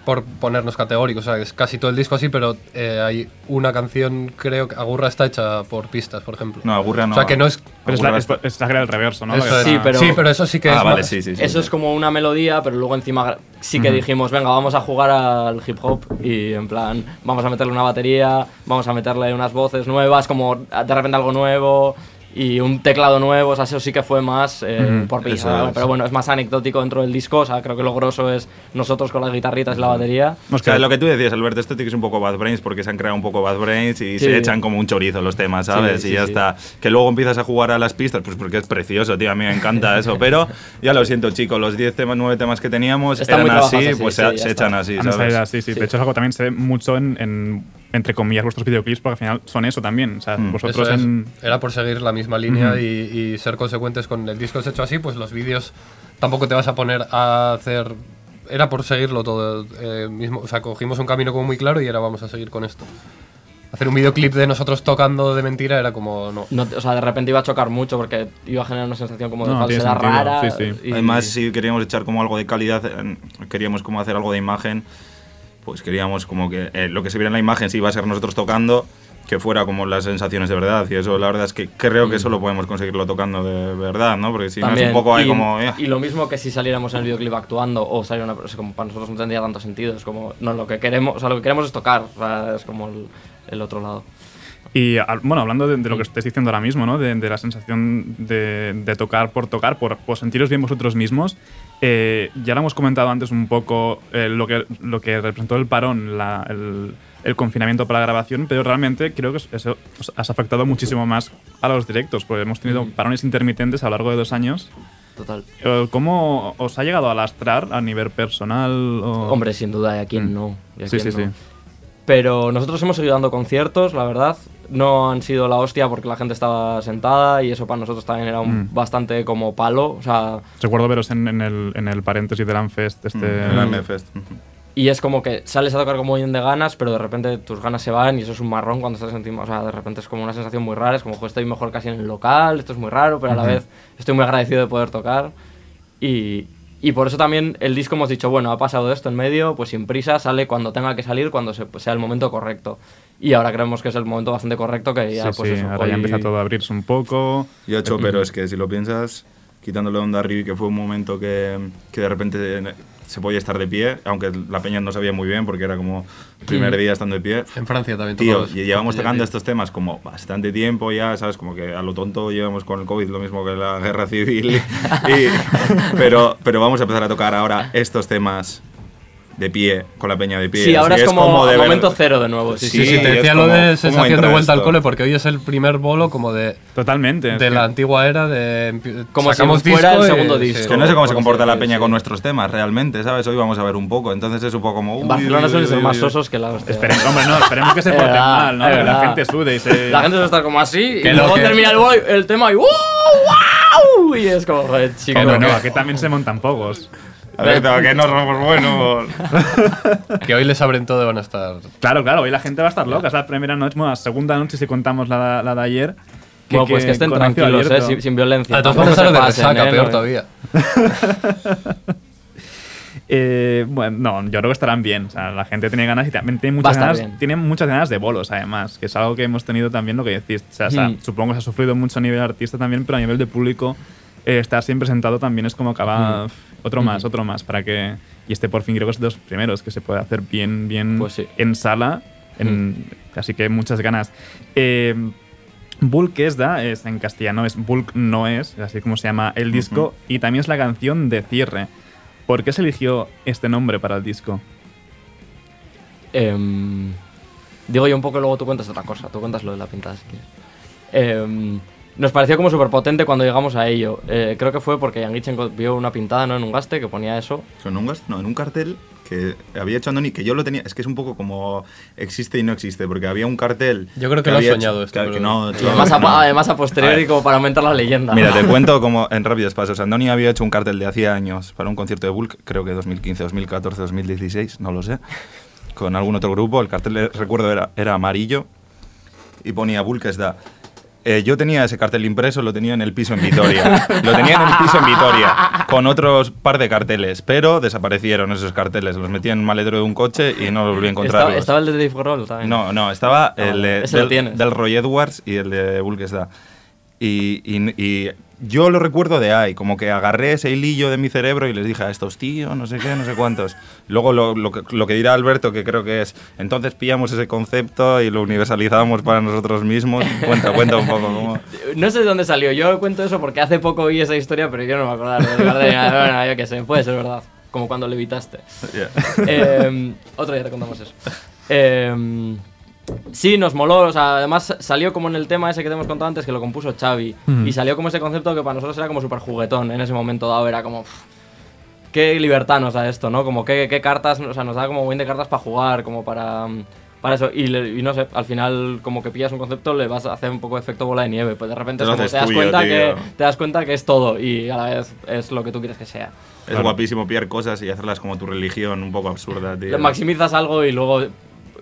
Speaker 6: por ponernos categóricos, o sea, es casi todo el disco así, pero eh, hay una canción, creo que Agurra está hecha por pistas, por ejemplo.
Speaker 4: No, Agurra no.
Speaker 6: O sea, que no es...
Speaker 2: Pero es la, es, es la que era el reverso, ¿no?
Speaker 6: eso es-
Speaker 5: Sí,
Speaker 2: está-
Speaker 5: pero-
Speaker 6: sí, pero eso sí que
Speaker 4: Ah,
Speaker 6: es
Speaker 4: vale,
Speaker 6: más-
Speaker 4: sí, sí, sí.
Speaker 5: Eso es como una melodía, pero luego encima sí que dijimos, venga, vamos a jugar al hip hop y en plan, vamos a meterle una batería, vamos a meterle unas voces nuevas, como de repente algo nuevo. Y un teclado nuevo, o sea, eso sí que fue más eh,
Speaker 2: Ujú,
Speaker 5: por pista,
Speaker 4: es.
Speaker 5: pero bueno, es más anecdótico dentro del disco, o sea, creo que lo grosso es nosotros con las guitarritas y la batería.
Speaker 4: O sea, lo que tú decías, Alberto, esto tiene que ser un poco Bad Brains porque se han creado un poco Bad Brains y
Speaker 5: Sí.
Speaker 4: se echan como un chorizo los temas, ¿sabes?
Speaker 5: Sí,
Speaker 4: y
Speaker 5: sí,
Speaker 4: ya
Speaker 5: sí.
Speaker 4: está. Que luego empiezas a jugar a las pistas, pues porque es precioso, tío, a mí me encanta eso. Pero ya lo siento, chicos, los 10 temas, 9 temas que teníamos
Speaker 5: Están
Speaker 4: eran así,
Speaker 5: así,
Speaker 4: pues
Speaker 5: sí,
Speaker 4: se,
Speaker 5: ya
Speaker 4: se echan así, ¿sabes?
Speaker 2: así, sí.
Speaker 5: Sí.
Speaker 2: De hecho, es algo que también se ve mucho en, en, entre comillas, vuestros videoclips, porque al final son eso también. O sea,
Speaker 4: Mm.
Speaker 2: vosotros
Speaker 6: Eso es.
Speaker 2: en.
Speaker 6: Era por seguir la misma línea
Speaker 2: Ujú.
Speaker 6: y, y ser consecuentes con el disco hecho así, pues los vídeos tampoco te vas a poner a hacer... Era por seguirlo todo eh, mismo. O sea, cogimos un camino como muy claro y ahora vamos a seguir con esto. Hacer un videoclip de nosotros tocando de mentira era como... No.
Speaker 5: No, o sea, de repente iba a chocar mucho porque iba a generar una sensación como de
Speaker 2: No,
Speaker 5: falsedad rara.
Speaker 2: sí, sí.
Speaker 5: y-
Speaker 4: Además, si queríamos echar como algo de calidad, queríamos como hacer algo de imagen, pues queríamos como que eh, lo que se viera en la imagen si iba a ser nosotros tocando, que fuera como las sensaciones de verdad. Y eso, la verdad es que creo que solo podemos conseguirlo tocando de verdad, ¿no? Porque si no es
Speaker 5: También,
Speaker 4: un poco ahí
Speaker 5: y,
Speaker 4: como... eh.
Speaker 5: y lo mismo que si saliéramos en el videoclip actuando o salir una o sea, como para nosotros no tendría tanto sentido. Es como, no, lo que queremos, o sea, lo que queremos es tocar. O sea, es como el, el otro lado.
Speaker 2: Y bueno, hablando de, de lo que estáis diciendo ahora mismo, ¿no? de, de la sensación de, de tocar por tocar, por, por sentiros bien vosotros mismos, eh, ya lo hemos comentado antes un poco eh, lo, que, lo que representó el parón, la- el, el confinamiento para la grabación, pero realmente creo que eso has afectado muchísimo más a los directos, porque hemos tenido parones intermitentes a lo largo de dos años.
Speaker 5: Total.
Speaker 2: Eh, ¿Cómo os ha llegado a lastrar a nivel personal? o-
Speaker 5: Hombre, sin duda, y a quién
Speaker 2: Mm.
Speaker 5: no. y a
Speaker 2: Sí,
Speaker 5: quién
Speaker 2: sí,
Speaker 5: no.
Speaker 2: sí.
Speaker 5: Pero nosotros hemos seguido dando conciertos, la verdad. No han sido la hostia porque la gente estaba sentada y eso para nosotros también era un
Speaker 2: Mm.
Speaker 5: bastante como palo. O sea,
Speaker 2: Recuerdo veros en, en el, en el paréntesis del Amfest. Este,
Speaker 4: Mm, el MFest.
Speaker 5: y es como que sales a tocar como bien de ganas, pero de repente tus ganas se van y eso es un marrón cuando estás encima. O sea, de repente es como una sensación muy rara. Es como, "Jo, estoy mejor casi en el local, esto es muy raro, pero a la vez estoy muy agradecido de poder tocar. Y, y por eso también el disco hemos dicho, bueno, ha pasado esto en medio, pues sin prisa, sale cuando tenga que salir, cuando se- pues sea el momento correcto. Y ahora creemos que es el momento bastante correcto que ya,
Speaker 2: sí,
Speaker 5: pues
Speaker 2: sí,
Speaker 5: eso,
Speaker 2: ahora
Speaker 5: hoy-
Speaker 2: ya empieza todo a abrirse un poco.
Speaker 4: Yo he hecho, pero es que si lo piensas, quitándole onda arriba, que fue un momento que, que de repente se podía estar de pie, aunque la peña no sabía muy bien porque era como el primer
Speaker 5: Mm.
Speaker 4: día estando de pie.
Speaker 6: En Francia también
Speaker 4: Tío, y llevamos tocando estos temas como bastante tiempo ya, ¿sabes? Como que a lo tonto llevamos con el COVID lo mismo que la guerra civil. y- pero, pero vamos a empezar a tocar ahora estos temas de pie, con la peña de pie.
Speaker 5: Sí, ahora
Speaker 4: así
Speaker 5: es como,
Speaker 4: de ver-
Speaker 5: momento cero de nuevo. Sí,
Speaker 6: Sí,
Speaker 5: sí,
Speaker 6: sí, te
Speaker 4: es
Speaker 6: decía lo
Speaker 4: como,
Speaker 6: de
Speaker 4: ¿cómo
Speaker 6: sensación de vuelta al
Speaker 4: esto?
Speaker 6: cole porque hoy es el primer bolo como de,
Speaker 2: Totalmente. es
Speaker 6: de
Speaker 2: que-
Speaker 6: la antigua era de
Speaker 5: Como si
Speaker 6: sacamos
Speaker 5: fuera el
Speaker 6: disco y-
Speaker 5: segundo
Speaker 6: sí.
Speaker 5: disco.
Speaker 4: Que no sé cómo se
Speaker 5: por
Speaker 4: comporta la peña
Speaker 5: sí.
Speaker 4: con nuestros temas realmente, ¿sabes? Hoy vamos a ver un poco, entonces es un poco como... Uy,
Speaker 5: Barcelona
Speaker 4: uy,
Speaker 5: ser más sosos que la hostia.
Speaker 2: Esperemos, hombre, no, esperemos que se
Speaker 5: Es
Speaker 2: porten mal, ¿no?
Speaker 5: es
Speaker 2: Que la gente sude y se...
Speaker 5: La gente suele estar como así y
Speaker 6: Que
Speaker 5: luego termina el, el tema y ¡wow! ¡wow! Y es como, joder, chico.
Speaker 2: No, aquí también se montan pocos.
Speaker 4: A ver, que no somos buenos.
Speaker 6: Que hoy les abren todo y van a estar...
Speaker 2: Claro, claro, hoy la gente va a estar loca. Es la primera noche, bueno, la segunda noche si contamos la, la de ayer.
Speaker 5: Bueno, pues que estén
Speaker 2: con acto
Speaker 5: tranquilos, eh, sin, sin violencia.
Speaker 6: Entonces
Speaker 5: Tampoco
Speaker 6: vamos a
Speaker 5: se
Speaker 6: estar de resaca,
Speaker 5: ¿eh?
Speaker 6: peor todavía.
Speaker 2: Eh, bueno, no, yo creo que estarán bien. O sea, la gente tiene ganas y también tiene
Speaker 5: a
Speaker 2: muchas ganas,
Speaker 5: bien.
Speaker 2: tiene muchas ganas de bolos, además, que es algo que hemos tenido también lo que decís. O sea, o sea,
Speaker 5: Mm.
Speaker 2: supongo que se ha sufrido mucho a nivel artista también, pero a nivel de público, eh, estar siempre sentado también es como acaba
Speaker 5: Mm.
Speaker 2: "Uf, otro más, otro más, para que. Y este por fin creo que es de los primeros que se puede hacer bien, bien
Speaker 5: Pues sí.
Speaker 2: en sala. en- Así que muchas ganas. Eh, Bulk es da, es en castellano, es Bulk no es, así como se llama el disco, y también es la canción de cierre. ¿Por qué se eligió este nombre para el disco?
Speaker 5: Em, digo yo un poco y luego tú cuentas otra cosa. Tú cuentas lo de la pintada si quieres. Em, nos pareció como súper potente cuando llegamos a ello. Eh, creo que fue porque Jan Gitchen vio una pintada ¿no? en un gaste que ponía eso.
Speaker 4: ¿Con un gas? No, en un cartel que había hecho Andoni, que yo lo tenía. Es que es un poco como existe y no existe, porque había un cartel.
Speaker 6: Yo creo que lo has soñado
Speaker 4: hecho-
Speaker 6: esto,
Speaker 4: que- que no,
Speaker 5: además, a,
Speaker 4: no.
Speaker 5: además a posteriori
Speaker 4: A
Speaker 5: como para aumentar la leyenda.
Speaker 4: Mira, te cuento como en rápidos pasos. Andoni había hecho un cartel de hacía años para un concierto de Bulk, creo que 2015, 2014, 2016, no lo sé, con algún otro grupo. El cartel, eh, recuerdo, era, era amarillo y ponía Bulk es da. Eh, yo tenía ese cartel impreso, lo tenía en el piso en Vitoria. lo tenía en el piso en Vitoria, con otros par de carteles, pero desaparecieron esos carteles. Los metí en un maletero de un coche y no los volví a encontrar.
Speaker 5: estaba, estaba el de Dave Grohl también.
Speaker 4: No, no, estaba el de,
Speaker 5: Ese lo
Speaker 4: del, Roy Edwards y el de Bulk es da. Y, y- y yo lo recuerdo de ahí, como que agarré ese hilillo de mi cerebro y les dije a estos tíos, no sé qué, no sé cuántos. Luego lo, lo que, lo que dirá Alberto, que creo que es, entonces pillamos ese concepto y lo universalizamos para nosotros mismos. Cuenta, cuenta un poco cómo...
Speaker 5: No sé de dónde salió. Yo cuento eso porque hace poco oí esa historia, pero yo no me acordaba de Gardenia. Bueno, yo qué sé, puede ser verdad. Como cuando levitaste.
Speaker 4: Yeah.
Speaker 5: Eh, otro día te contamos eso. Eh, sí, nos moló. O sea, además salió como en el tema ese que te hemos contado antes, que lo compuso Xavi. Y salió como ese concepto que para nosotros era como súper juguetón. En ese momento dado era como... pff, qué libertad nos da esto, ¿no? Como qué, qué cartas, o sea, nos da como buen de cartas para jugar, como para, mm, para eso. Y, le- y no sé, al final como que pillas un concepto le vas a hacer un poco efecto bola de nieve, pues de repente
Speaker 4: Te
Speaker 5: es como te das
Speaker 4: tuyo,
Speaker 5: cuenta
Speaker 4: tío.
Speaker 5: que te das cuenta que es todo y a la vez es lo que tú quieres que sea.
Speaker 4: Es guapísimo pillar cosas y hacerlas como tu religión, un poco absurda, tío.
Speaker 5: Le maximizas algo y luego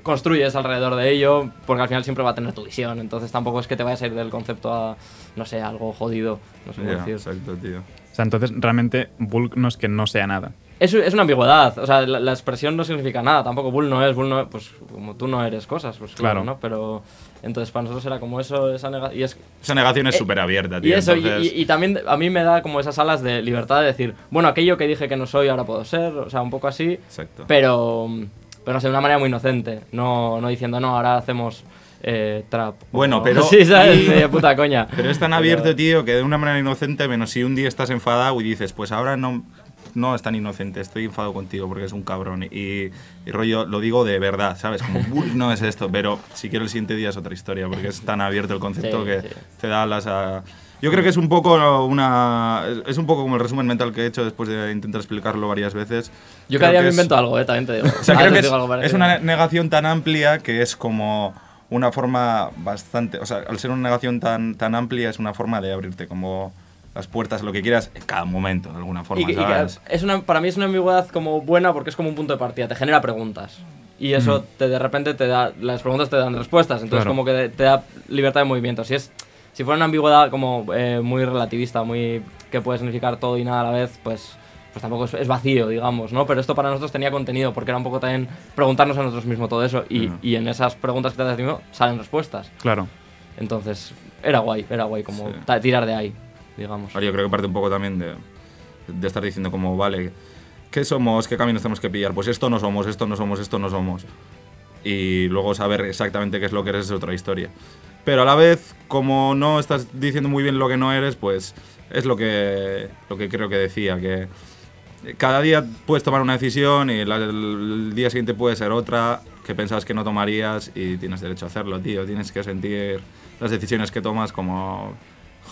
Speaker 5: construyes alrededor de ello, porque al final siempre va a tener tu visión, entonces tampoco es que te vayas a ir del concepto a, no sé, algo jodido, no sé cómo
Speaker 4: Ya,
Speaker 5: decir.
Speaker 4: exacto, tío.
Speaker 2: O sea, entonces realmente Bulk no es que no sea nada.
Speaker 5: Es, es una ambigüedad, o sea, la, la expresión no significa nada, tampoco Bull no es, Bull no es, pues como tú no eres cosas, pues claro,
Speaker 2: Claro.
Speaker 5: ¿no? Pero entonces para nosotros era como eso, esa negación. Es,
Speaker 4: Esa negación es
Speaker 5: Eh,
Speaker 4: súper abierta,
Speaker 5: y
Speaker 4: tío.
Speaker 5: eso, y- y, y también a mí me da como esas alas de libertad de decir, bueno, aquello que dije que no soy, ahora puedo ser, o sea, un poco así,
Speaker 4: Exacto.
Speaker 5: pero, pero no sé, de una manera muy inocente, no, no diciendo, no, ahora hacemos eh, trap.
Speaker 4: Bueno, pero-
Speaker 5: Sí, ¿sabes? De puta coña.
Speaker 4: Pero es tan abierto, tío, que de una manera inocente, menos si un día estás enfadado y dices, pues ahora no, no es tan inocente, estoy enfadado contigo porque es un cabrón. Y, y rollo, lo digo de verdad, ¿sabes? Como, "Bull, no es esto, pero si quiero el siguiente día es otra historia, porque es tan abierto el concepto
Speaker 5: Sí,
Speaker 4: que
Speaker 5: sí.
Speaker 4: te da las a... Yo creo que es un poco una es- un poco como el resumen mental que he hecho después de intentar explicarlo varias veces.
Speaker 5: Yo
Speaker 4: Creo
Speaker 5: cada día me
Speaker 4: es-
Speaker 5: invento algo, eh, también te digo.
Speaker 4: o sea,
Speaker 5: A
Speaker 4: creo que es,
Speaker 5: algo
Speaker 4: es una negación tan amplia que es como una forma bastante. O sea, al ser una negación tan, tan amplia, es una forma de abrirte como las puertas a lo que quieras en cada momento, de alguna forma.
Speaker 5: Y y que es una, para mí es una ambigüedad como buena porque es como un punto de partida, te genera preguntas. Y eso te, de repente te da, las preguntas te dan respuestas, entonces
Speaker 2: Claro.
Speaker 5: como que te da libertad de movimiento. Si es si fuera una ambigüedad como eh, muy relativista, muy que puede significar todo y nada a la vez, pues pues tampoco es, es vacío, digamos, ¿no? Pero esto para nosotros tenía contenido porque era un poco también preguntarnos a nosotros mismos todo eso y, y en esas preguntas que te haces mismo salen respuestas.
Speaker 2: Claro.
Speaker 5: Entonces, era guay, era guay como
Speaker 4: Sí.
Speaker 5: tirar de ahí, digamos.
Speaker 4: Ahora yo creo que parte un poco también de, de estar diciendo como, vale, ¿qué somos? ¿Qué caminos tenemos que pillar? Pues esto no somos, esto no somos, esto no somos. Y luego saber exactamente qué es lo que eres es otra historia. Pero a la vez, como no estás diciendo muy bien lo que no eres, pues es lo que, lo que creo que decía, que cada día puedes tomar una decisión y la- el día siguiente puede ser otra que pensabas que no tomarías y tienes derecho a hacerlo, tío. Tienes que sentir las decisiones que tomas como,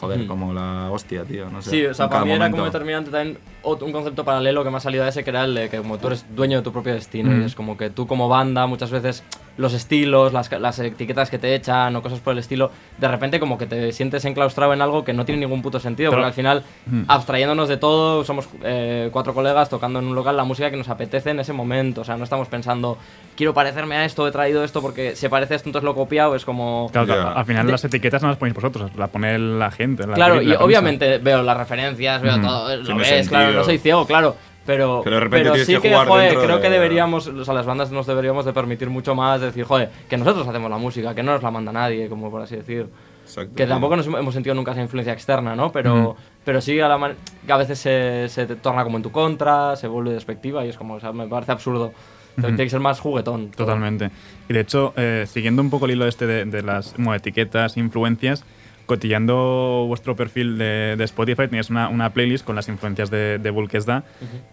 Speaker 4: joder,
Speaker 5: Mm.
Speaker 4: como la hostia, tío. No sé,
Speaker 5: Sí, o sea, para mí era
Speaker 4: momento.
Speaker 5: como determinante también ot- un concepto paralelo que me ha salido de ese, que era el de que como tú eres dueño de tu propio destino.
Speaker 2: Mm.
Speaker 5: Y es como que tú como banda, muchas veces los estilos, las, las etiquetas que te echan o cosas por el estilo, de repente como que te sientes enclaustrado en algo que no tiene ningún puto sentido.
Speaker 2: Pero-
Speaker 5: porque al final,
Speaker 2: Mm.
Speaker 5: abstrayéndonos de todo, somos eh, cuatro colegas tocando en un local la música que nos apetece en ese momento. O sea, no estamos pensando, quiero parecerme a esto, he traído esto porque se parece a esto, entonces lo he copiado. Es como...
Speaker 2: Claro, claro, al final
Speaker 5: De-
Speaker 2: las etiquetas no las ponéis vosotros, las pone la gente. la
Speaker 5: Claro, y
Speaker 2: la
Speaker 5: obviamente veo las referencias, veo
Speaker 2: Mm.
Speaker 5: todo, lo ves, claro,
Speaker 4: sentido.
Speaker 5: no soy ciego, claro. Pero,
Speaker 4: Pero de repente tienes
Speaker 5: sí
Speaker 4: que
Speaker 5: que,
Speaker 4: jugar
Speaker 5: joder, creo
Speaker 4: de-
Speaker 5: que deberíamos, o sea, las bandas nos deberíamos de permitir mucho más, decir, joder, que nosotros hacemos la música, que no nos la manda nadie, como por así decir.
Speaker 4: Exacto,
Speaker 5: Que tampoco nos hemos sentido nunca esa influencia externa, ¿no? Pero, pero sí a, la man- que a veces se, se te torna como en tu contra, se vuelve despectiva y es como, o sea, me parece absurdo. Tiene que ser más juguetón. todo.
Speaker 2: Totalmente. Y de hecho, eh, siguiendo un poco el hilo este de, de las bueno, etiquetas, influencias, cotillando vuestro perfil de, de Spotify, tenéis una, una playlist con las influencias de, de Bulkesda.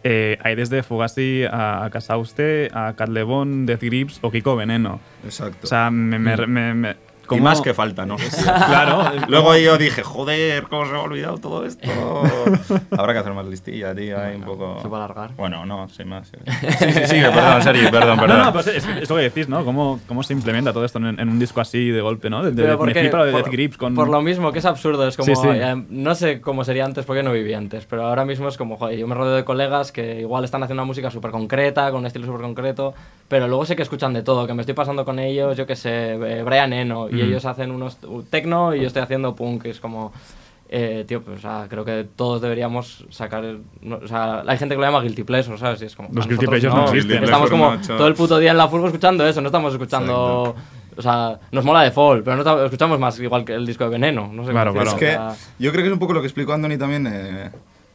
Speaker 2: Eh, hay desde Fugazi a, a Casauste, a Cat Lebon, Death Grips o Kiko Veneno.
Speaker 4: Exacto.
Speaker 2: O sea, me... me, me- me-
Speaker 4: y
Speaker 2: ¿cómo-
Speaker 4: más que falta, ¿no?
Speaker 2: Claro.
Speaker 4: Luego yo dije, joder, ¿cómo se me ha olvidado todo esto? Habrá que hacer más listilla, tío, ahí un poco...
Speaker 5: Se va a alargar.
Speaker 4: Bueno, no, sin más. Sí, sí, sí, perdón, en serio, perdón,
Speaker 2: No,
Speaker 4: perdón.
Speaker 2: no, pues es, es lo que decís, ¿no? ¿Cómo, cómo se implementa todo esto en, en un disco así de golpe, ¿no? De, de-
Speaker 5: porque-
Speaker 2: de
Speaker 5: por,
Speaker 2: Death Grips con...
Speaker 5: por lo mismo, que es absurdo, es como,
Speaker 2: Sí, sí.
Speaker 5: eh, no sé cómo sería antes porque no vivía antes, pero ahora mismo es como, joder, yo me rodeo de colegas que igual están haciendo una música súper concreta, con un estilo súper concreto, pero luego sé que escuchan de todo, que me estoy pasando con ellos, yo que sé, eh, Brian Eno, y
Speaker 2: Mm.
Speaker 5: ellos hacen unos techno y yo estoy haciendo punk, es como... Eh, tío, pues o sea, creo que todos deberíamos sacar. no, o sea, hay gente que lo llama guilty pleasure, ¿sabes? Y es como.
Speaker 2: Los
Speaker 5: a
Speaker 2: guilty pleasures no existen.
Speaker 4: Guilty
Speaker 5: Estamos como
Speaker 4: no,
Speaker 5: todo el puto día en la furgo escuchando eso, no estamos escuchando O sea, nos mola de Fall, pero no escuchamos más igual que el disco de Veneno. No sé
Speaker 2: Claro,
Speaker 5: cómo
Speaker 4: Es
Speaker 2: claro.
Speaker 4: que yo creo que es un poco lo que explicó Andoni también eh,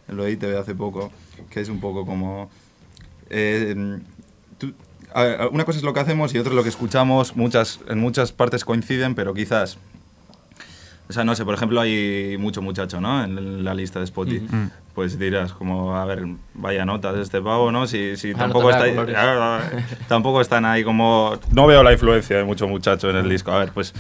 Speaker 4: en lo de ITV hace poco, que es un poco como... eh, una cosa es lo que hacemos y otra es lo que escuchamos, muchas, en muchas partes coinciden, pero quizás... O sea, no sé, por ejemplo, hay mucho muchacho, ¿no? En la lista de Spotify. Pues dirás, como, a ver, vaya notas de este pavo, ¿no? Si, si
Speaker 5: Ah,
Speaker 4: tampoco,
Speaker 5: nota
Speaker 4: está, tampoco están ahí como... No veo la influencia de mucho muchacho en el disco. A ver, pues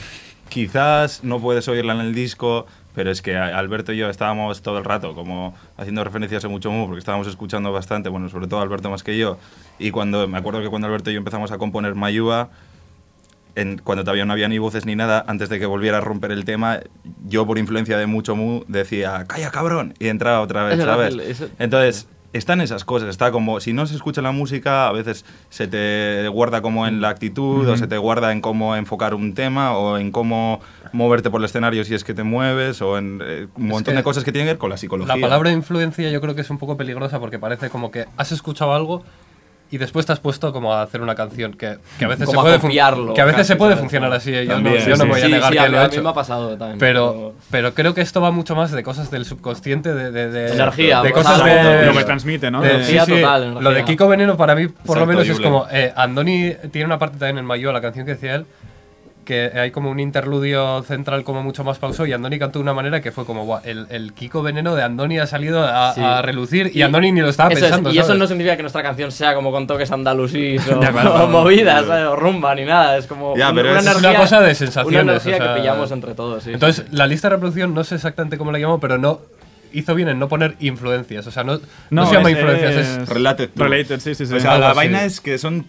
Speaker 4: quizás no puedes oírla en el disco, pero es que Alberto y yo estábamos todo el rato como haciendo referencias a mucho mu, porque estábamos escuchando bastante, bueno, sobre todo Alberto más que yo. Y cuando me acuerdo que cuando Alberto y yo empezamos a componer Mayúa, en, cuando todavía no había ni voces ni nada, antes de que volviera a romper el tema, yo por influencia de mucho mu decía, calla cabrón, y entraba otra vez, ¿sabes? Entonces, están esas cosas, está como, si no se escucha la música, a veces se te guarda como en la actitud, o se te guarda en cómo enfocar un tema, o en cómo moverte por el escenario si es que te mueves, o en eh, un montón de cosas que tienen que ver con la psicología.
Speaker 6: La palabra influencia yo creo que es un poco peligrosa porque parece como que has escuchado algo y después te has puesto como a hacer una canción que, que a veces
Speaker 5: Como
Speaker 6: se
Speaker 5: a
Speaker 6: puede que a veces
Speaker 5: casi,
Speaker 6: se puede
Speaker 5: ¿sabes?
Speaker 6: funcionar así yo
Speaker 4: También,
Speaker 6: no, yo no
Speaker 4: sí,
Speaker 6: voy a
Speaker 5: sí,
Speaker 6: negar
Speaker 5: sí,
Speaker 6: que
Speaker 5: a,
Speaker 6: lo
Speaker 5: mí-
Speaker 6: he
Speaker 5: a mí
Speaker 6: hecho
Speaker 5: me ha pasado también.
Speaker 6: pero pero creo que esto va mucho más de cosas del subconsciente de, de, de-
Speaker 5: Energía,
Speaker 6: de
Speaker 5: o
Speaker 6: cosas
Speaker 5: sea,
Speaker 6: de,
Speaker 2: Lo que transmite, ¿no?
Speaker 6: de-
Speaker 5: Energía
Speaker 6: sí, sí,
Speaker 5: total, energía.
Speaker 6: lo de Kiko Veneno para mí por lo
Speaker 4: Exacto,
Speaker 6: menos es como eh, Andoni tiene una parte también en Mayo la canción que decía él que hay como un interludio central como mucho más pauso y Andoni cantó de una manera que fue como "Buah, el, el Kiko Veneno de Andoni ha salido a,
Speaker 5: Sí.
Speaker 6: a relucir y, Andoni ni lo estaba
Speaker 5: Eso es,
Speaker 6: pensando
Speaker 5: y eso
Speaker 6: ¿sabes?
Speaker 5: no significa que nuestra canción sea como con toques andalusís o,
Speaker 2: claro.
Speaker 5: o movidas o rumba ni nada. Es como
Speaker 4: Ya,
Speaker 5: un-
Speaker 4: pero
Speaker 5: una,
Speaker 4: es
Speaker 5: energía,
Speaker 6: una cosa de sensaciones,
Speaker 5: Una energía
Speaker 6: o sea,
Speaker 5: que pillamos entre todos. Sí,
Speaker 6: Entonces, la lista de reproducción no sé exactamente cómo la llamo, pero no hizo bien en no poner influencias. O sea, no, no, se llama
Speaker 2: es-
Speaker 6: influencias, es,
Speaker 2: es-
Speaker 4: Related.
Speaker 2: Related, sí, sí, sí.
Speaker 4: O sea, la vaina es que son...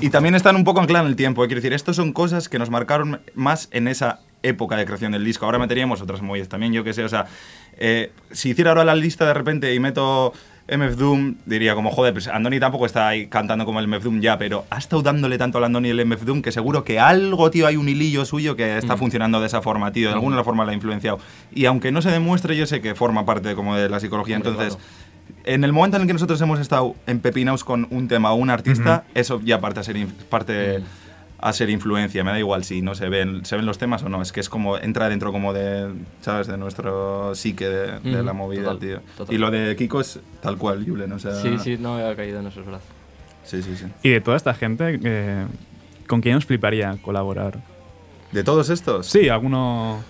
Speaker 4: Y también están un poco ancladas en el tiempo. eh, Quiero decir, estos son cosas que nos marcaron más en esa época de creación del disco. Ahora meteríamos otras movidas también, yo qué sé. O sea, eh, si hiciera ahora la lista de repente y meto MF Doom, diría como, joder, pues Andoni tampoco está ahí cantando como el MF Doom ya, pero ha estado dándole tanto al Andoni el MF Doom que seguro que algo, tío, hay un hilillo suyo que está funcionando de esa forma, tío. De alguna forma la ha influenciado. Y aunque no se demuestre, yo sé que forma parte como de la psicología.
Speaker 5: Hombre,
Speaker 4: Entonces...
Speaker 5: claro.
Speaker 4: En el momento en el que nosotros hemos estado empepinados con un tema o un artista, eso ya parte a ser, parte a ser influencia. Me da igual si no se ven, se ven los temas o no. Es que es como, entra dentro como de, ¿sabes? De nuestro psique de, de
Speaker 5: Ujú,
Speaker 4: la movida,
Speaker 5: total,
Speaker 4: tío.
Speaker 5: total.
Speaker 4: Y lo de Kiko es tal cual, Julen, o sea...
Speaker 5: sí, sí, no había caído en eso, es verdad.
Speaker 4: Sí, sí, sí.
Speaker 2: Y de toda esta gente, eh, ¿con quién os fliparía colaborar?
Speaker 4: ¿De todos estos?
Speaker 2: Sí, alguno...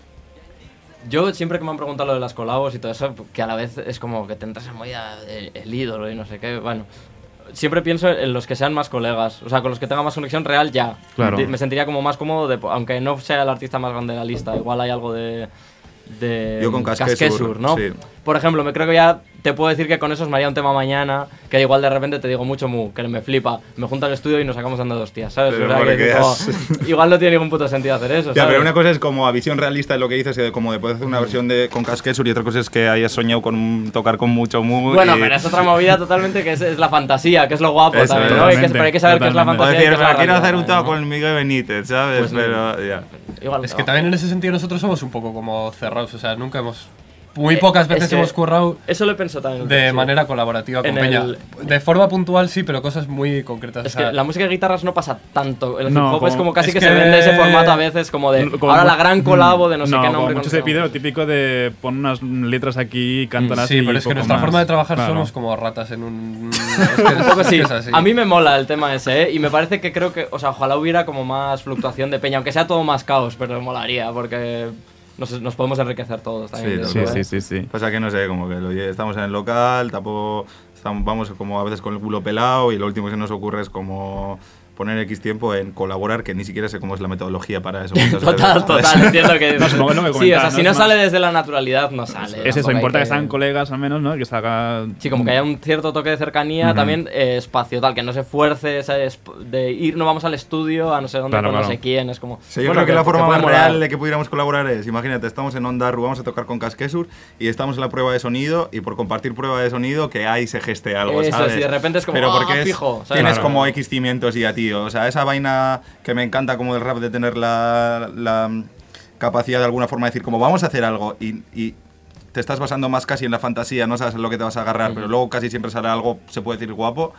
Speaker 5: Yo siempre que me han preguntado lo de las colabos y todo eso, que a la vez es como que tendrás esa movida el, el ídolo y no sé qué, bueno. Siempre pienso en los que sean más colegas, o sea, con los que tenga más conexión real ya.
Speaker 2: Claro.
Speaker 5: Me sentiría como más cómodo, de, aunque no sea el artista más grande de la lista, igual hay algo de... de
Speaker 4: Yo con Casquesur,
Speaker 5: ¿no?
Speaker 4: sí.
Speaker 5: Por ejemplo, me creo que ya te puedo decir que con esos me haría un tema mañana, que igual de repente te digo mucho mu, que me flipa, me junta al estudio y nos sacamos andando dos tías, ¿sabes?
Speaker 4: Pero
Speaker 5: O sea, que como-
Speaker 4: has-
Speaker 5: igual no tiene ningún puto sentido hacer eso,
Speaker 4: Ya,
Speaker 5: ¿sabes?
Speaker 4: pero una cosa es como a visión realista de lo que dices, eh, como de poder hacer una versión de con Casquesur y otra cosa es que hayas soñado con un- tocar con mucho mu
Speaker 5: Bueno,
Speaker 4: y-
Speaker 5: pero es otra movida totalmente que es, es la fantasía, que es lo guapo
Speaker 4: Eso,
Speaker 5: también, ¿no? Y que, pero hay que saber qué es la fantasía. y
Speaker 4: decir,
Speaker 5: qué es la
Speaker 4: pero quiero
Speaker 5: realidad
Speaker 4: hacer un tema
Speaker 5: también,
Speaker 4: con Miguel Benítez, ¿sabes?
Speaker 5: Pues no.
Speaker 4: pero ya.
Speaker 5: Igual
Speaker 6: es
Speaker 5: no.
Speaker 6: que también en ese sentido nosotros somos un poco como cerrados. O sea, nunca hemos. Muy
Speaker 5: Eh,
Speaker 6: pocas
Speaker 5: es
Speaker 6: veces
Speaker 5: que
Speaker 6: hemos currado
Speaker 5: Eso lo he pensado también.
Speaker 6: de
Speaker 5: sí.
Speaker 6: manera colaborativa con
Speaker 5: En
Speaker 6: Peña.
Speaker 5: el-
Speaker 6: De forma puntual sí, pero cosas muy concretas.
Speaker 5: Es
Speaker 6: o sea,
Speaker 5: que la música de guitarras no pasa tanto. El hip
Speaker 2: No,
Speaker 5: hop es
Speaker 2: como-
Speaker 5: casi
Speaker 6: es
Speaker 5: que,
Speaker 6: que-
Speaker 5: se vende ese formato a veces, como de
Speaker 2: Como-
Speaker 5: ahora la gran colabo de no sé qué
Speaker 2: como
Speaker 5: nombre.
Speaker 2: mucho
Speaker 5: con
Speaker 2: se pide lo típico de pon unas letras aquí, cántalas
Speaker 6: sí,
Speaker 2: y
Speaker 6: pero es que nuestra
Speaker 2: más.
Speaker 6: forma de trabajar
Speaker 2: Claro.
Speaker 6: somos como ratas en un. es que
Speaker 5: Un poco
Speaker 6: es
Speaker 5: sí.
Speaker 6: que es así.
Speaker 5: A mí me mola el tema ese, ¿eh? Y me parece que creo que, o sea, ojalá hubiera como más fluctuación de peña, aunque sea todo más caos, pero me molaría, porque nos, nos podemos enriquecer todos también.
Speaker 4: Sí,
Speaker 5: yo
Speaker 2: Sí, sí,
Speaker 5: ¿eh?
Speaker 2: sí, sí.
Speaker 4: Pasa que no sé, como que lo estamos en el local, tampoco estamos, vamos como a veces con el culo pelado y lo último que se nos ocurre es como poner X tiempo en colaborar, que ni siquiera sé cómo es la metodología para eso. muchas
Speaker 5: Total,
Speaker 4: veces,
Speaker 5: total, entiendo que
Speaker 2: No, supongo que lo que
Speaker 5: Sí, o sea, si
Speaker 2: ¿no?
Speaker 5: no
Speaker 2: Es
Speaker 5: sale
Speaker 2: más-
Speaker 5: desde la naturalidad, no sale.
Speaker 2: Es eso, importa que
Speaker 5: que-
Speaker 2: sean colegas al menos, ¿no? Que se haga...
Speaker 5: Sí, como que haya un cierto toque de cercanía,
Speaker 2: Ujú.
Speaker 5: también eh, espacio, tal, que no se fuerce de ir, no vamos al estudio, a no sé dónde,
Speaker 2: Claro,
Speaker 5: con no
Speaker 2: claro.
Speaker 5: sé quién, es como...
Speaker 4: Sea, yo
Speaker 5: bueno,
Speaker 4: creo que, la forma más real de que pudiéramos colaborar es, imagínate, estamos en Onda Ru, vamos a tocar con Casquesur y estamos en la prueba de sonido y por compartir prueba de sonido que ahí se geste algo,
Speaker 5: Eso,
Speaker 4: ¿sabes?
Speaker 5: sí, de repente es como,
Speaker 4: Pero
Speaker 5: "Ah,
Speaker 4: porque es-
Speaker 5: fijo", ¿sabes?
Speaker 4: tienes
Speaker 2: Claro.
Speaker 4: como X cimientos ya, tío. O sea, esa vaina que me encanta como del rap de tener la, la capacidad de alguna forma de decir como vamos a hacer algo y, y te estás basando más casi en la fantasía, no sabes en lo que te vas a agarrar, pero luego casi siempre sale algo, se puede decir guapo.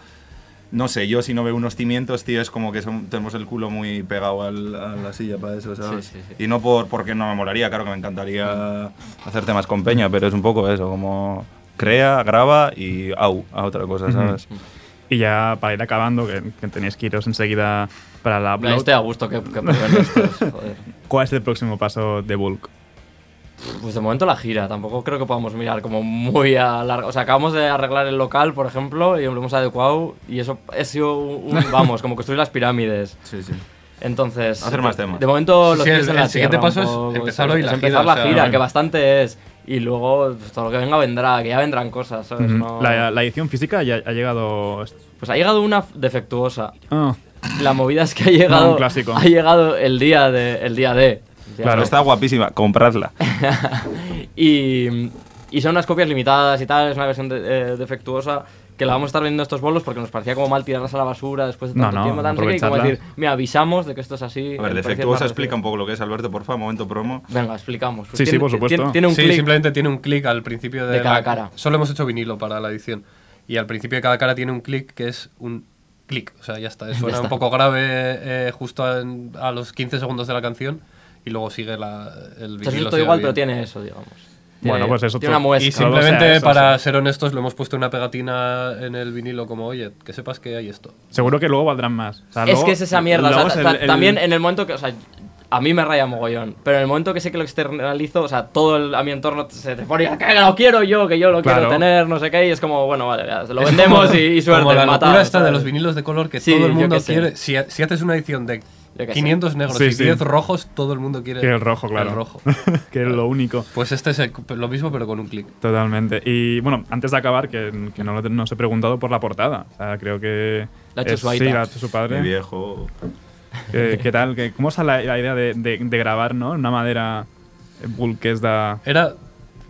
Speaker 4: no sé, yo si no veo unos cimientos, tío, es como que son- tenemos el culo muy pegado al- a la silla para eso, ¿sabes?
Speaker 5: Sí, sí, sí.
Speaker 4: Y no por porque no me molaría, claro que me encantaría hacer temas con Peña, pero es un poco eso, como crea, graba y au, a otra cosa, ¿sabes?
Speaker 2: Y ya para ir acabando, que, que tenéis que iros enseguida para la upload,
Speaker 5: Estoy a gusto que, que estos, joder.
Speaker 2: ¿cuál es el próximo paso de Bulk?
Speaker 5: Pues de momento la gira, tampoco creo que podamos mirar como muy a largo. O sea, acabamos de arreglar el local, por ejemplo, y lo hemos adecuado, y eso ha sido un, vamos, como construir las pirámides.
Speaker 4: Sí, sí.
Speaker 5: Entonces.
Speaker 4: Hacer más temas.
Speaker 5: De momento, los
Speaker 6: sí,
Speaker 5: pies
Speaker 6: el-
Speaker 5: en la
Speaker 6: el siguiente
Speaker 5: tierra,
Speaker 6: paso es empezar hoy la
Speaker 5: es empezar
Speaker 6: gira,
Speaker 5: la
Speaker 6: o sea,
Speaker 5: gira, que bastante es. Y luego, pues, todo lo que venga vendrá, que ya vendrán cosas, ¿sabes? No-
Speaker 2: La, la edición física ya ha llegado...
Speaker 5: Pues ha llegado una defectuosa.
Speaker 2: Ah,
Speaker 5: La movida es que ha llegado.
Speaker 2: un clásico.
Speaker 5: Ha llegado el día de. El día de. El día
Speaker 2: Claro.
Speaker 5: de.
Speaker 4: Está guapísima, compradla.
Speaker 5: y, y son unas copias limitadas y tal, es una versión de- eh, defectuosa que la vamos a estar viendo estos bolos porque nos parecía como mal tirarlas a la basura después de tanto
Speaker 2: no,
Speaker 5: tiempo, no sé qué, y como decir, mira, avisamos de que esto es así.
Speaker 4: A ver, defectuosa explica un poco lo que es, Alberto, porfa, momento promo.
Speaker 5: Venga, explicamos. Pues
Speaker 2: Sí, sí, por supuesto.
Speaker 5: Tiene, tiene un
Speaker 6: sí, simplemente tiene un clic al principio de,
Speaker 5: De cada
Speaker 6: la-
Speaker 5: cara.
Speaker 6: Solo hemos hecho vinilo para la edición. Y al principio de cada cara tiene un clic que es un clic. O sea, ya está. Suena un
Speaker 5: está.
Speaker 6: poco grave eh, justo en- a los 15 segundos de la canción y luego sigue la, el
Speaker 5: O sea, es
Speaker 6: vinilo.
Speaker 5: todo igual, pero tiene eso, digamos. Tiene-
Speaker 2: Bueno, pues eso
Speaker 5: Tiene una muesca.
Speaker 6: Y simplemente
Speaker 2: sea eso,
Speaker 6: para
Speaker 2: sí.
Speaker 6: ser honestos, le hemos puesto una pegatina en el vinilo como, oye, que sepas que hay esto.
Speaker 2: seguro que luego valdrán más. O sea,
Speaker 5: es
Speaker 2: luego-
Speaker 5: que es esa mierda. o sea,
Speaker 2: luego es
Speaker 5: ta-
Speaker 2: el-
Speaker 5: ta-
Speaker 2: el-
Speaker 5: También en el momento que. O sea, a mí me raya mogollón. Pero en el momento que sé que lo externalizo, o sea, todo el, a mi entorno se te pone que lo quiero yo, que yo lo
Speaker 2: Claro.
Speaker 5: quiero tener, no sé qué. Y es como, bueno, vale, ya, se lo vendemos y, y suerte.
Speaker 6: Como la
Speaker 5: matado,
Speaker 6: locura esta de los vinilos de color que
Speaker 5: Sí,
Speaker 6: todo el mundo quiere. Si, si haces una edición de
Speaker 5: Yo qué sé.
Speaker 6: 500 negros
Speaker 2: Sí,
Speaker 6: y
Speaker 2: sí.
Speaker 6: 10 rojos, todo el mundo quiere
Speaker 2: Que el rojo, claro.
Speaker 6: el rojo.
Speaker 2: que es lo único.
Speaker 6: Pues este es el- lo mismo, pero con un clic.
Speaker 2: Totalmente. Y bueno, antes de acabar, que, que no, lo- no os he preguntado por la portada. O sea, creo que.
Speaker 5: La ha hecho
Speaker 2: es-
Speaker 5: su.
Speaker 2: Sí, la ha hecho su
Speaker 4: Mi
Speaker 2: padre.
Speaker 4: viejo.
Speaker 2: ¿Qué, qué tal? ¿Qué- ¿Cómo sale la, la idea de, de- de grabar, no? Una madera bulk que es da.
Speaker 6: Era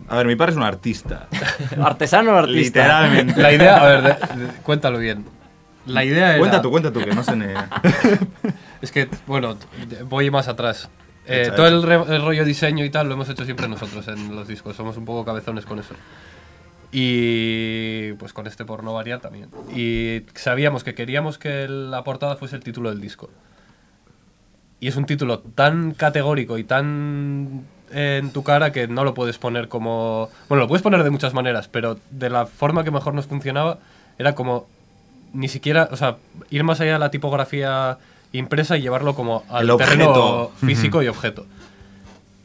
Speaker 4: A ver, mi padre es un artista.
Speaker 5: Artesano o artista.
Speaker 4: Literalmente.
Speaker 6: la idea, a ver, de- de- cuéntalo bien. La idea era.
Speaker 4: Cuenta tú, cuenta tú, que no sé ni.
Speaker 6: Es que, bueno, voy más atrás. Eh, todo el, el rollo diseño y tal lo hemos hecho siempre nosotros en los discos. Somos un poco cabezones con eso. Y pues con este por no variar también. Y sabíamos que queríamos que la portada fuese el título del disco. Y es un título tan categórico y tan eh, en tu cara que no lo puedes poner como... Bueno, lo puedes poner de muchas maneras, pero de la forma que mejor nos funcionaba era como ni siquiera, o sea, ir más allá de la tipografía impresa y llevarlo como al
Speaker 4: El
Speaker 6: terreno
Speaker 4: objeto.
Speaker 6: físico y objeto.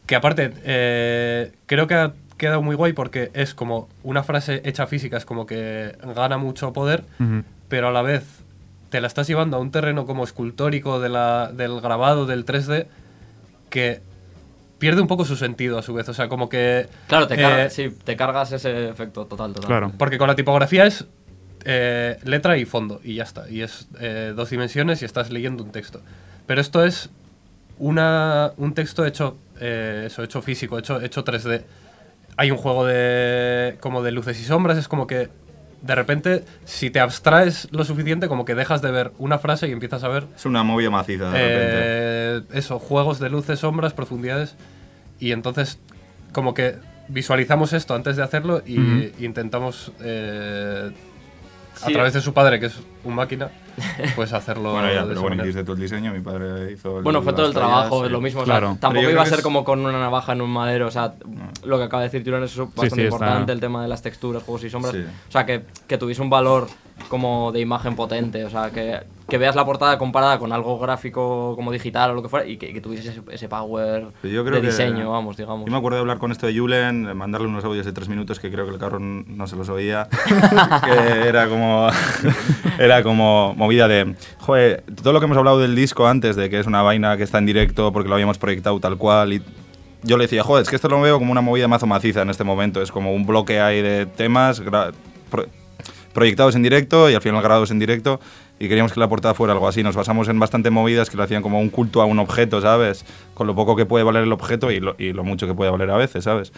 Speaker 6: Que aparte, eh, creo que ha quedado muy guay porque es como una frase hecha física, es como que gana mucho poder,
Speaker 2: Ujú.
Speaker 6: pero a la vez te la estás llevando a un terreno como escultórico de la, del grabado, del 3D, que pierde un poco su sentido a su vez. O sea, como que...
Speaker 5: Claro, te,
Speaker 6: eh,
Speaker 5: cargas, sí, te cargas ese efecto total, total.
Speaker 2: Claro.
Speaker 6: Porque con la tipografía es eh, letra y fondo, y ya está. Y es eh, dos dimensiones y estás leyendo un texto. Pero esto es una, un texto hecho, eh, eso, hecho físico, hecho, hecho 3D. Hay un juego de, como de luces y sombras, es como que de repente, si te abstraes lo suficiente, como que dejas de ver una frase y empiezas a ver
Speaker 4: Es una movida maciza, de repente.
Speaker 6: eso, juegos de luces, sombras, profundidades. Y entonces, como que visualizamos esto antes de hacerlo y intentamos, eh, a
Speaker 5: Sí.
Speaker 6: través de su padre, que es un máquina, pues hacerlo.
Speaker 4: Bueno, ya,
Speaker 6: de
Speaker 4: pero bueno, hiciste todo el diseño, mi padre hizo el-
Speaker 5: Bueno, fue todo el trabajo,
Speaker 4: sí.
Speaker 5: es lo mismo. o sea,
Speaker 2: Claro.
Speaker 5: Tampoco iba a ser
Speaker 4: es-
Speaker 5: como con una navaja en un madero. O sea, lo que acaba de decir Julián es bastante
Speaker 2: sí, está-
Speaker 5: importante, el tema de las texturas, juegos y sombras.
Speaker 4: Sí.
Speaker 5: O sea, que, que tuviese un valor como de imagen potente. O sea, que, que veas la portada comparada con algo gráfico como digital o lo que fuera y que, que tuviese ese, ese power
Speaker 4: Pero yo creo
Speaker 5: de
Speaker 4: que-
Speaker 5: diseño, vamos, digamos.
Speaker 4: Yo me acuerdo de hablar con esto de Julen, mandarle unos audios de tres minutos que creo que el cabrón no se los oía. que era como. era como movida de. Joder, todo lo que hemos hablado del disco antes, de que es una vaina que está en directo porque lo habíamos proyectado tal cual. Y yo le decía, joder, es que esto lo veo como una movida mazo maciza en este momento. Es como un bloque ahí de temas proyectados en directo y al final grabados en directo. Y queríamos que la portada fuera algo así. Nos basamos en bastante movidas que lo hacían como un culto a un objeto, ¿sabes? Con lo poco que puede valer el objeto y lo, y lo mucho que puede valer a veces, ¿sabes?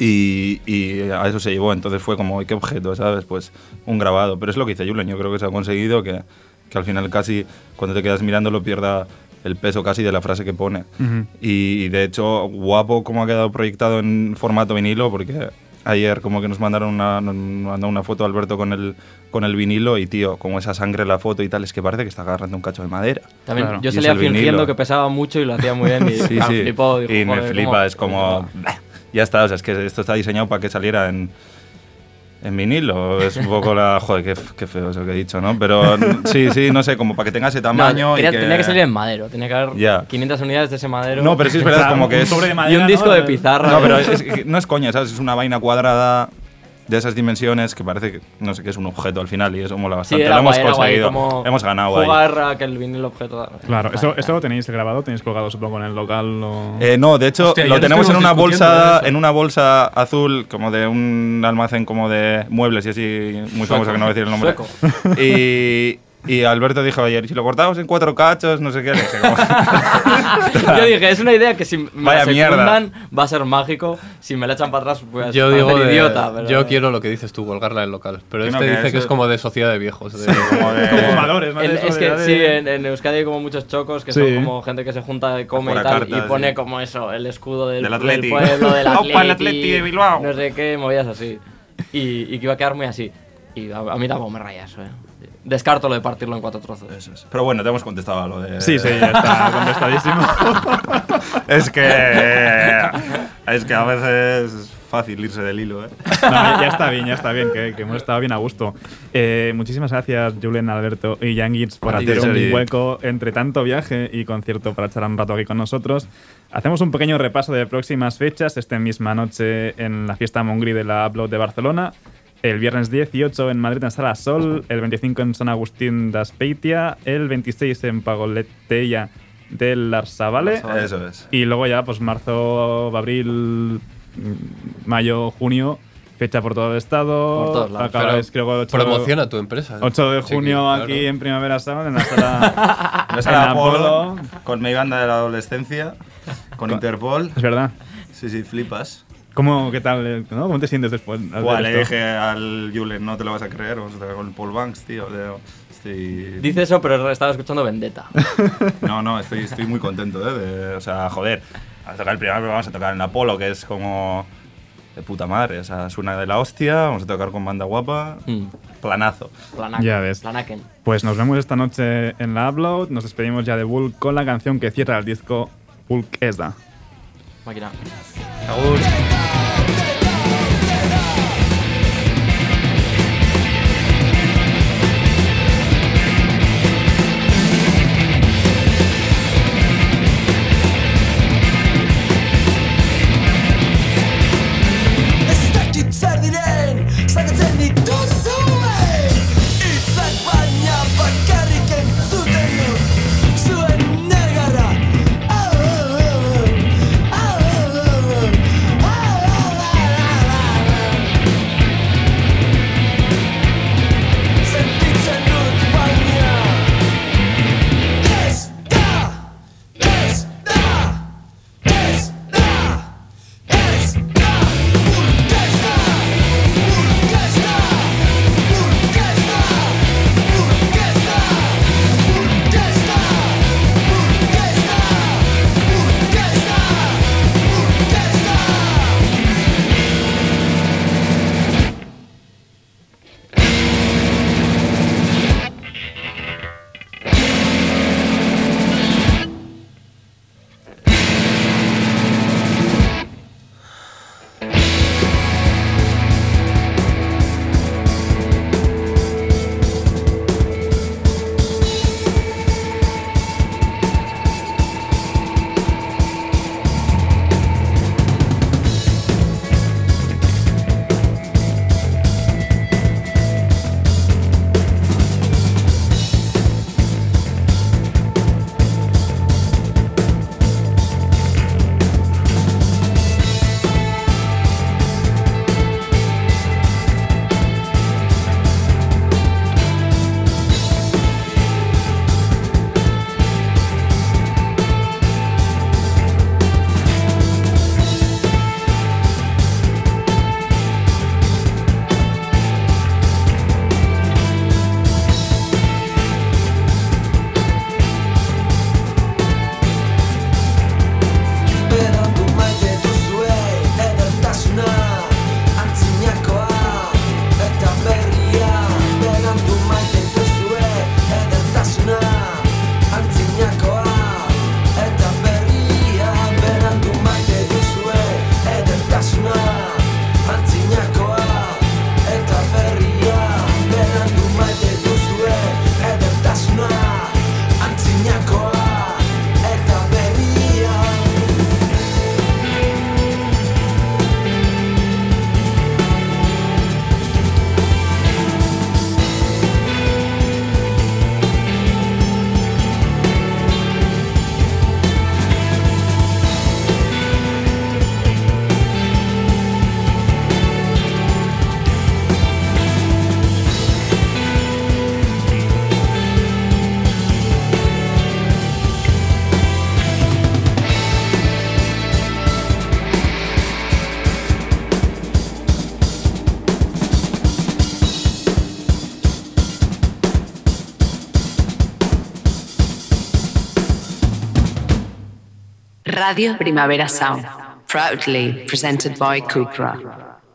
Speaker 4: Y, y a eso se llevó. Entonces fue como, ¿qué objeto, sabes? Pues un grabado. Pero es lo que dice Julen. Yo creo que se ha conseguido que, que al final casi, cuando te quedas mirándolo, pierda el peso casi de la frase que pone.
Speaker 2: Ujú.
Speaker 4: Y de hecho, guapo como ha quedado proyectado en formato vinilo, porque ayer como que nos mandaron una, nos mandó una foto Alberto con el, con el vinilo y tío, como esa sangre en la foto y tal, es que parece que está agarrando un cacho de madera.
Speaker 5: También
Speaker 2: Claro.
Speaker 5: yo
Speaker 4: Y
Speaker 5: salía fingiendo que pesaba mucho y lo hacía muy bien y
Speaker 4: Sí, sí.
Speaker 5: flipó, dijo,
Speaker 4: y me
Speaker 5: "Joder,
Speaker 4: flipa,
Speaker 5: ¿cómo?".
Speaker 4: es como... Ya está, o sea, es que esto está diseñado para que saliera en, en vinilo. Es un poco la... Joder, qué, qué feo eso que he dicho, ¿no? Pero sí, sí, no sé, como para que tenga ese
Speaker 5: No,
Speaker 4: tamaño
Speaker 5: quería-
Speaker 4: y que...
Speaker 5: tenía que salir en madero, tenía que haber
Speaker 4: Ya.
Speaker 5: 500 unidades de ese madero.
Speaker 4: No, pero sí es verdad, como que es...
Speaker 2: sobre de
Speaker 5: y un
Speaker 2: ¿no?
Speaker 5: disco de pizarra.
Speaker 4: No, pero es, es que no es coña, ¿sabes? Es una vaina cuadrada de esas dimensiones que parece que, no sé, que es un objeto al final y eso mola
Speaker 5: Sí,
Speaker 4: bastante.
Speaker 5: era
Speaker 4: lo hemos
Speaker 5: guay, era guay,
Speaker 4: conseguido,
Speaker 5: como
Speaker 4: hemos ganado ahí.
Speaker 5: jugar a que el vinilo objeto.
Speaker 2: Claro, eso, eso lo tenéis grabado, tenéis colgado supongo en el local o...
Speaker 4: Eh, no, de hecho,
Speaker 7: Hostia,
Speaker 4: lo tenemos en una bolsa, en una bolsa azul, como de un almacén como de muebles y así, muy famoso que no voy a decir el nombre.
Speaker 5: Sueco.
Speaker 4: Y, y Alberto dijo ayer, "¿Y si lo cortamos en cuatro cachos, no sé qué, le dije, como-
Speaker 5: Yo dije, es una idea que si me
Speaker 4: Vaya
Speaker 5: la
Speaker 4: mierda.
Speaker 5: secundan va a ser mágico. Si me la echan para atrás, pues
Speaker 6: Yo digo, de-
Speaker 5: idiota. Pero
Speaker 6: yo quiero lo que dices tú, colgarla en local. Pero
Speaker 4: Que no,
Speaker 6: este
Speaker 4: que
Speaker 6: dice que es como de sociedad de viejos. de-
Speaker 4: como de-
Speaker 2: Como fumadores, ¿no?
Speaker 5: Es que
Speaker 2: de-
Speaker 5: sí, en, en Euskadi hay como muchos chocos que
Speaker 2: Sí.
Speaker 5: son como gente que se junta y come y tal.
Speaker 4: cartas,
Speaker 5: y pone
Speaker 4: sí.
Speaker 5: como eso, el escudo del,
Speaker 4: Del
Speaker 5: del pueblo, del
Speaker 4: Opa, el Atleti de Bilbao.
Speaker 5: No sé qué, movidas así. Y, y que iba a quedar muy así. Y a, a mí tampoco me raya eso, eh. Descarto lo de partirlo en cuatro trozos.
Speaker 4: Eso es. Pero bueno, te hemos contestado a lo de...
Speaker 2: Sí, sí, ya está contestadísimo.
Speaker 4: Es que... Es que a veces es fácil irse del hilo, ¿eh?
Speaker 2: No, ya está bien, ya está bien, que, que hemos estado bien a gusto. Eh, muchísimas gracias, Julen, Alberto y Yanguits, por hacer un hueco entre tanto viaje y concierto para echar un rato aquí con nosotros. Hacemos un pequeño repaso de próximas fechas. Esta misma noche en la fiesta Mongri de la Upload de Barcelona. El viernes 18 en Madrid en Sala Sol. El 25 en San Agustín de Aspeitia. El 26 en Pagoletella del Larsavale.
Speaker 4: Eso es.
Speaker 2: Y luego ya, pues marzo, abril, mm, mayo, junio, fecha por todo el estado.
Speaker 5: Por todos lados.
Speaker 2: Acaba-
Speaker 6: Pero
Speaker 2: es, creo, ocho-
Speaker 6: Promociona tu empresa.
Speaker 2: 8 de
Speaker 6: Sí,
Speaker 2: junio
Speaker 6: claro.
Speaker 2: aquí en Primavera Sound, en la sala. En
Speaker 4: era
Speaker 2: Apolo.
Speaker 4: Apolo, con mi banda de la adolescencia, con Interpol.
Speaker 2: Es verdad.
Speaker 4: Sí, sí, flipas.
Speaker 2: ¿Cómo, qué tal, eh, no? ¿Cómo te sientes después?
Speaker 4: Buah, le dije al Julen, no te lo vas a creer, vamos a tocar con el Paul Banks, tío. estoy-
Speaker 5: Dice eso, pero estaba escuchando Vendetta.
Speaker 4: No, no, estoy, estoy muy contento, ¿eh? de- o sea, joder, vamos a tocar el primer, pero vamos a tocar en Apolo, que es como de puta madre, o sea, suena de la hostia, vamos a tocar con banda guapa,
Speaker 5: Mm.
Speaker 4: planazo.
Speaker 5: Planaken.
Speaker 2: Ya ves.
Speaker 5: Planaken.
Speaker 2: Pues nos vemos esta noche en la Upload. Nos despedimos ya de Bulk con la canción que cierra el disco Bulk Esda.
Speaker 8: agintza hori. Haroz.
Speaker 9: Radio Primavera Sound. Proudly presented by Cupra.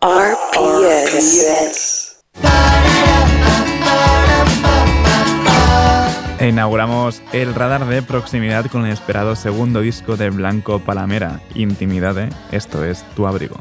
Speaker 7: RPS.
Speaker 2: E inauguramos el radar de proximidad con el esperado segundo disco de Blanco Palamera, Intimidade. Esto es Tu Abrigo.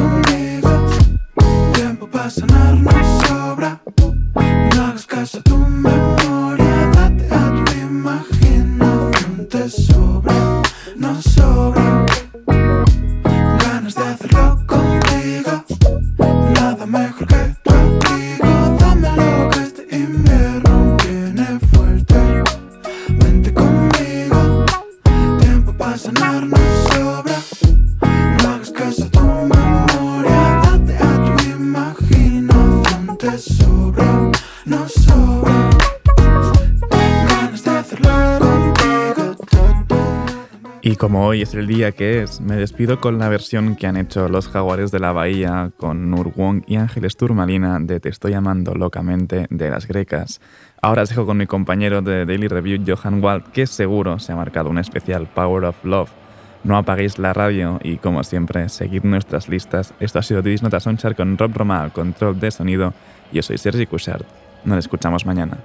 Speaker 8: Conmigo. Tiempo para sanar
Speaker 2: el día que es, me despido con la versión que han hecho los Jaguares de la Bahía con Nur Wong y Ángeles Turmalina de Te estoy amando locamente de las grecas. Ahora os dejo con mi compañero de Daily Review, Johan Wald, que seguro se ha marcado un especial Power of Love. No apaguéis la radio y, como siempre, seguid nuestras listas. Esto ha sido Divis Nota Sonchar con Rob Roma al control de sonido. Yo soy Sergi Cushart. Nos escuchamos mañana.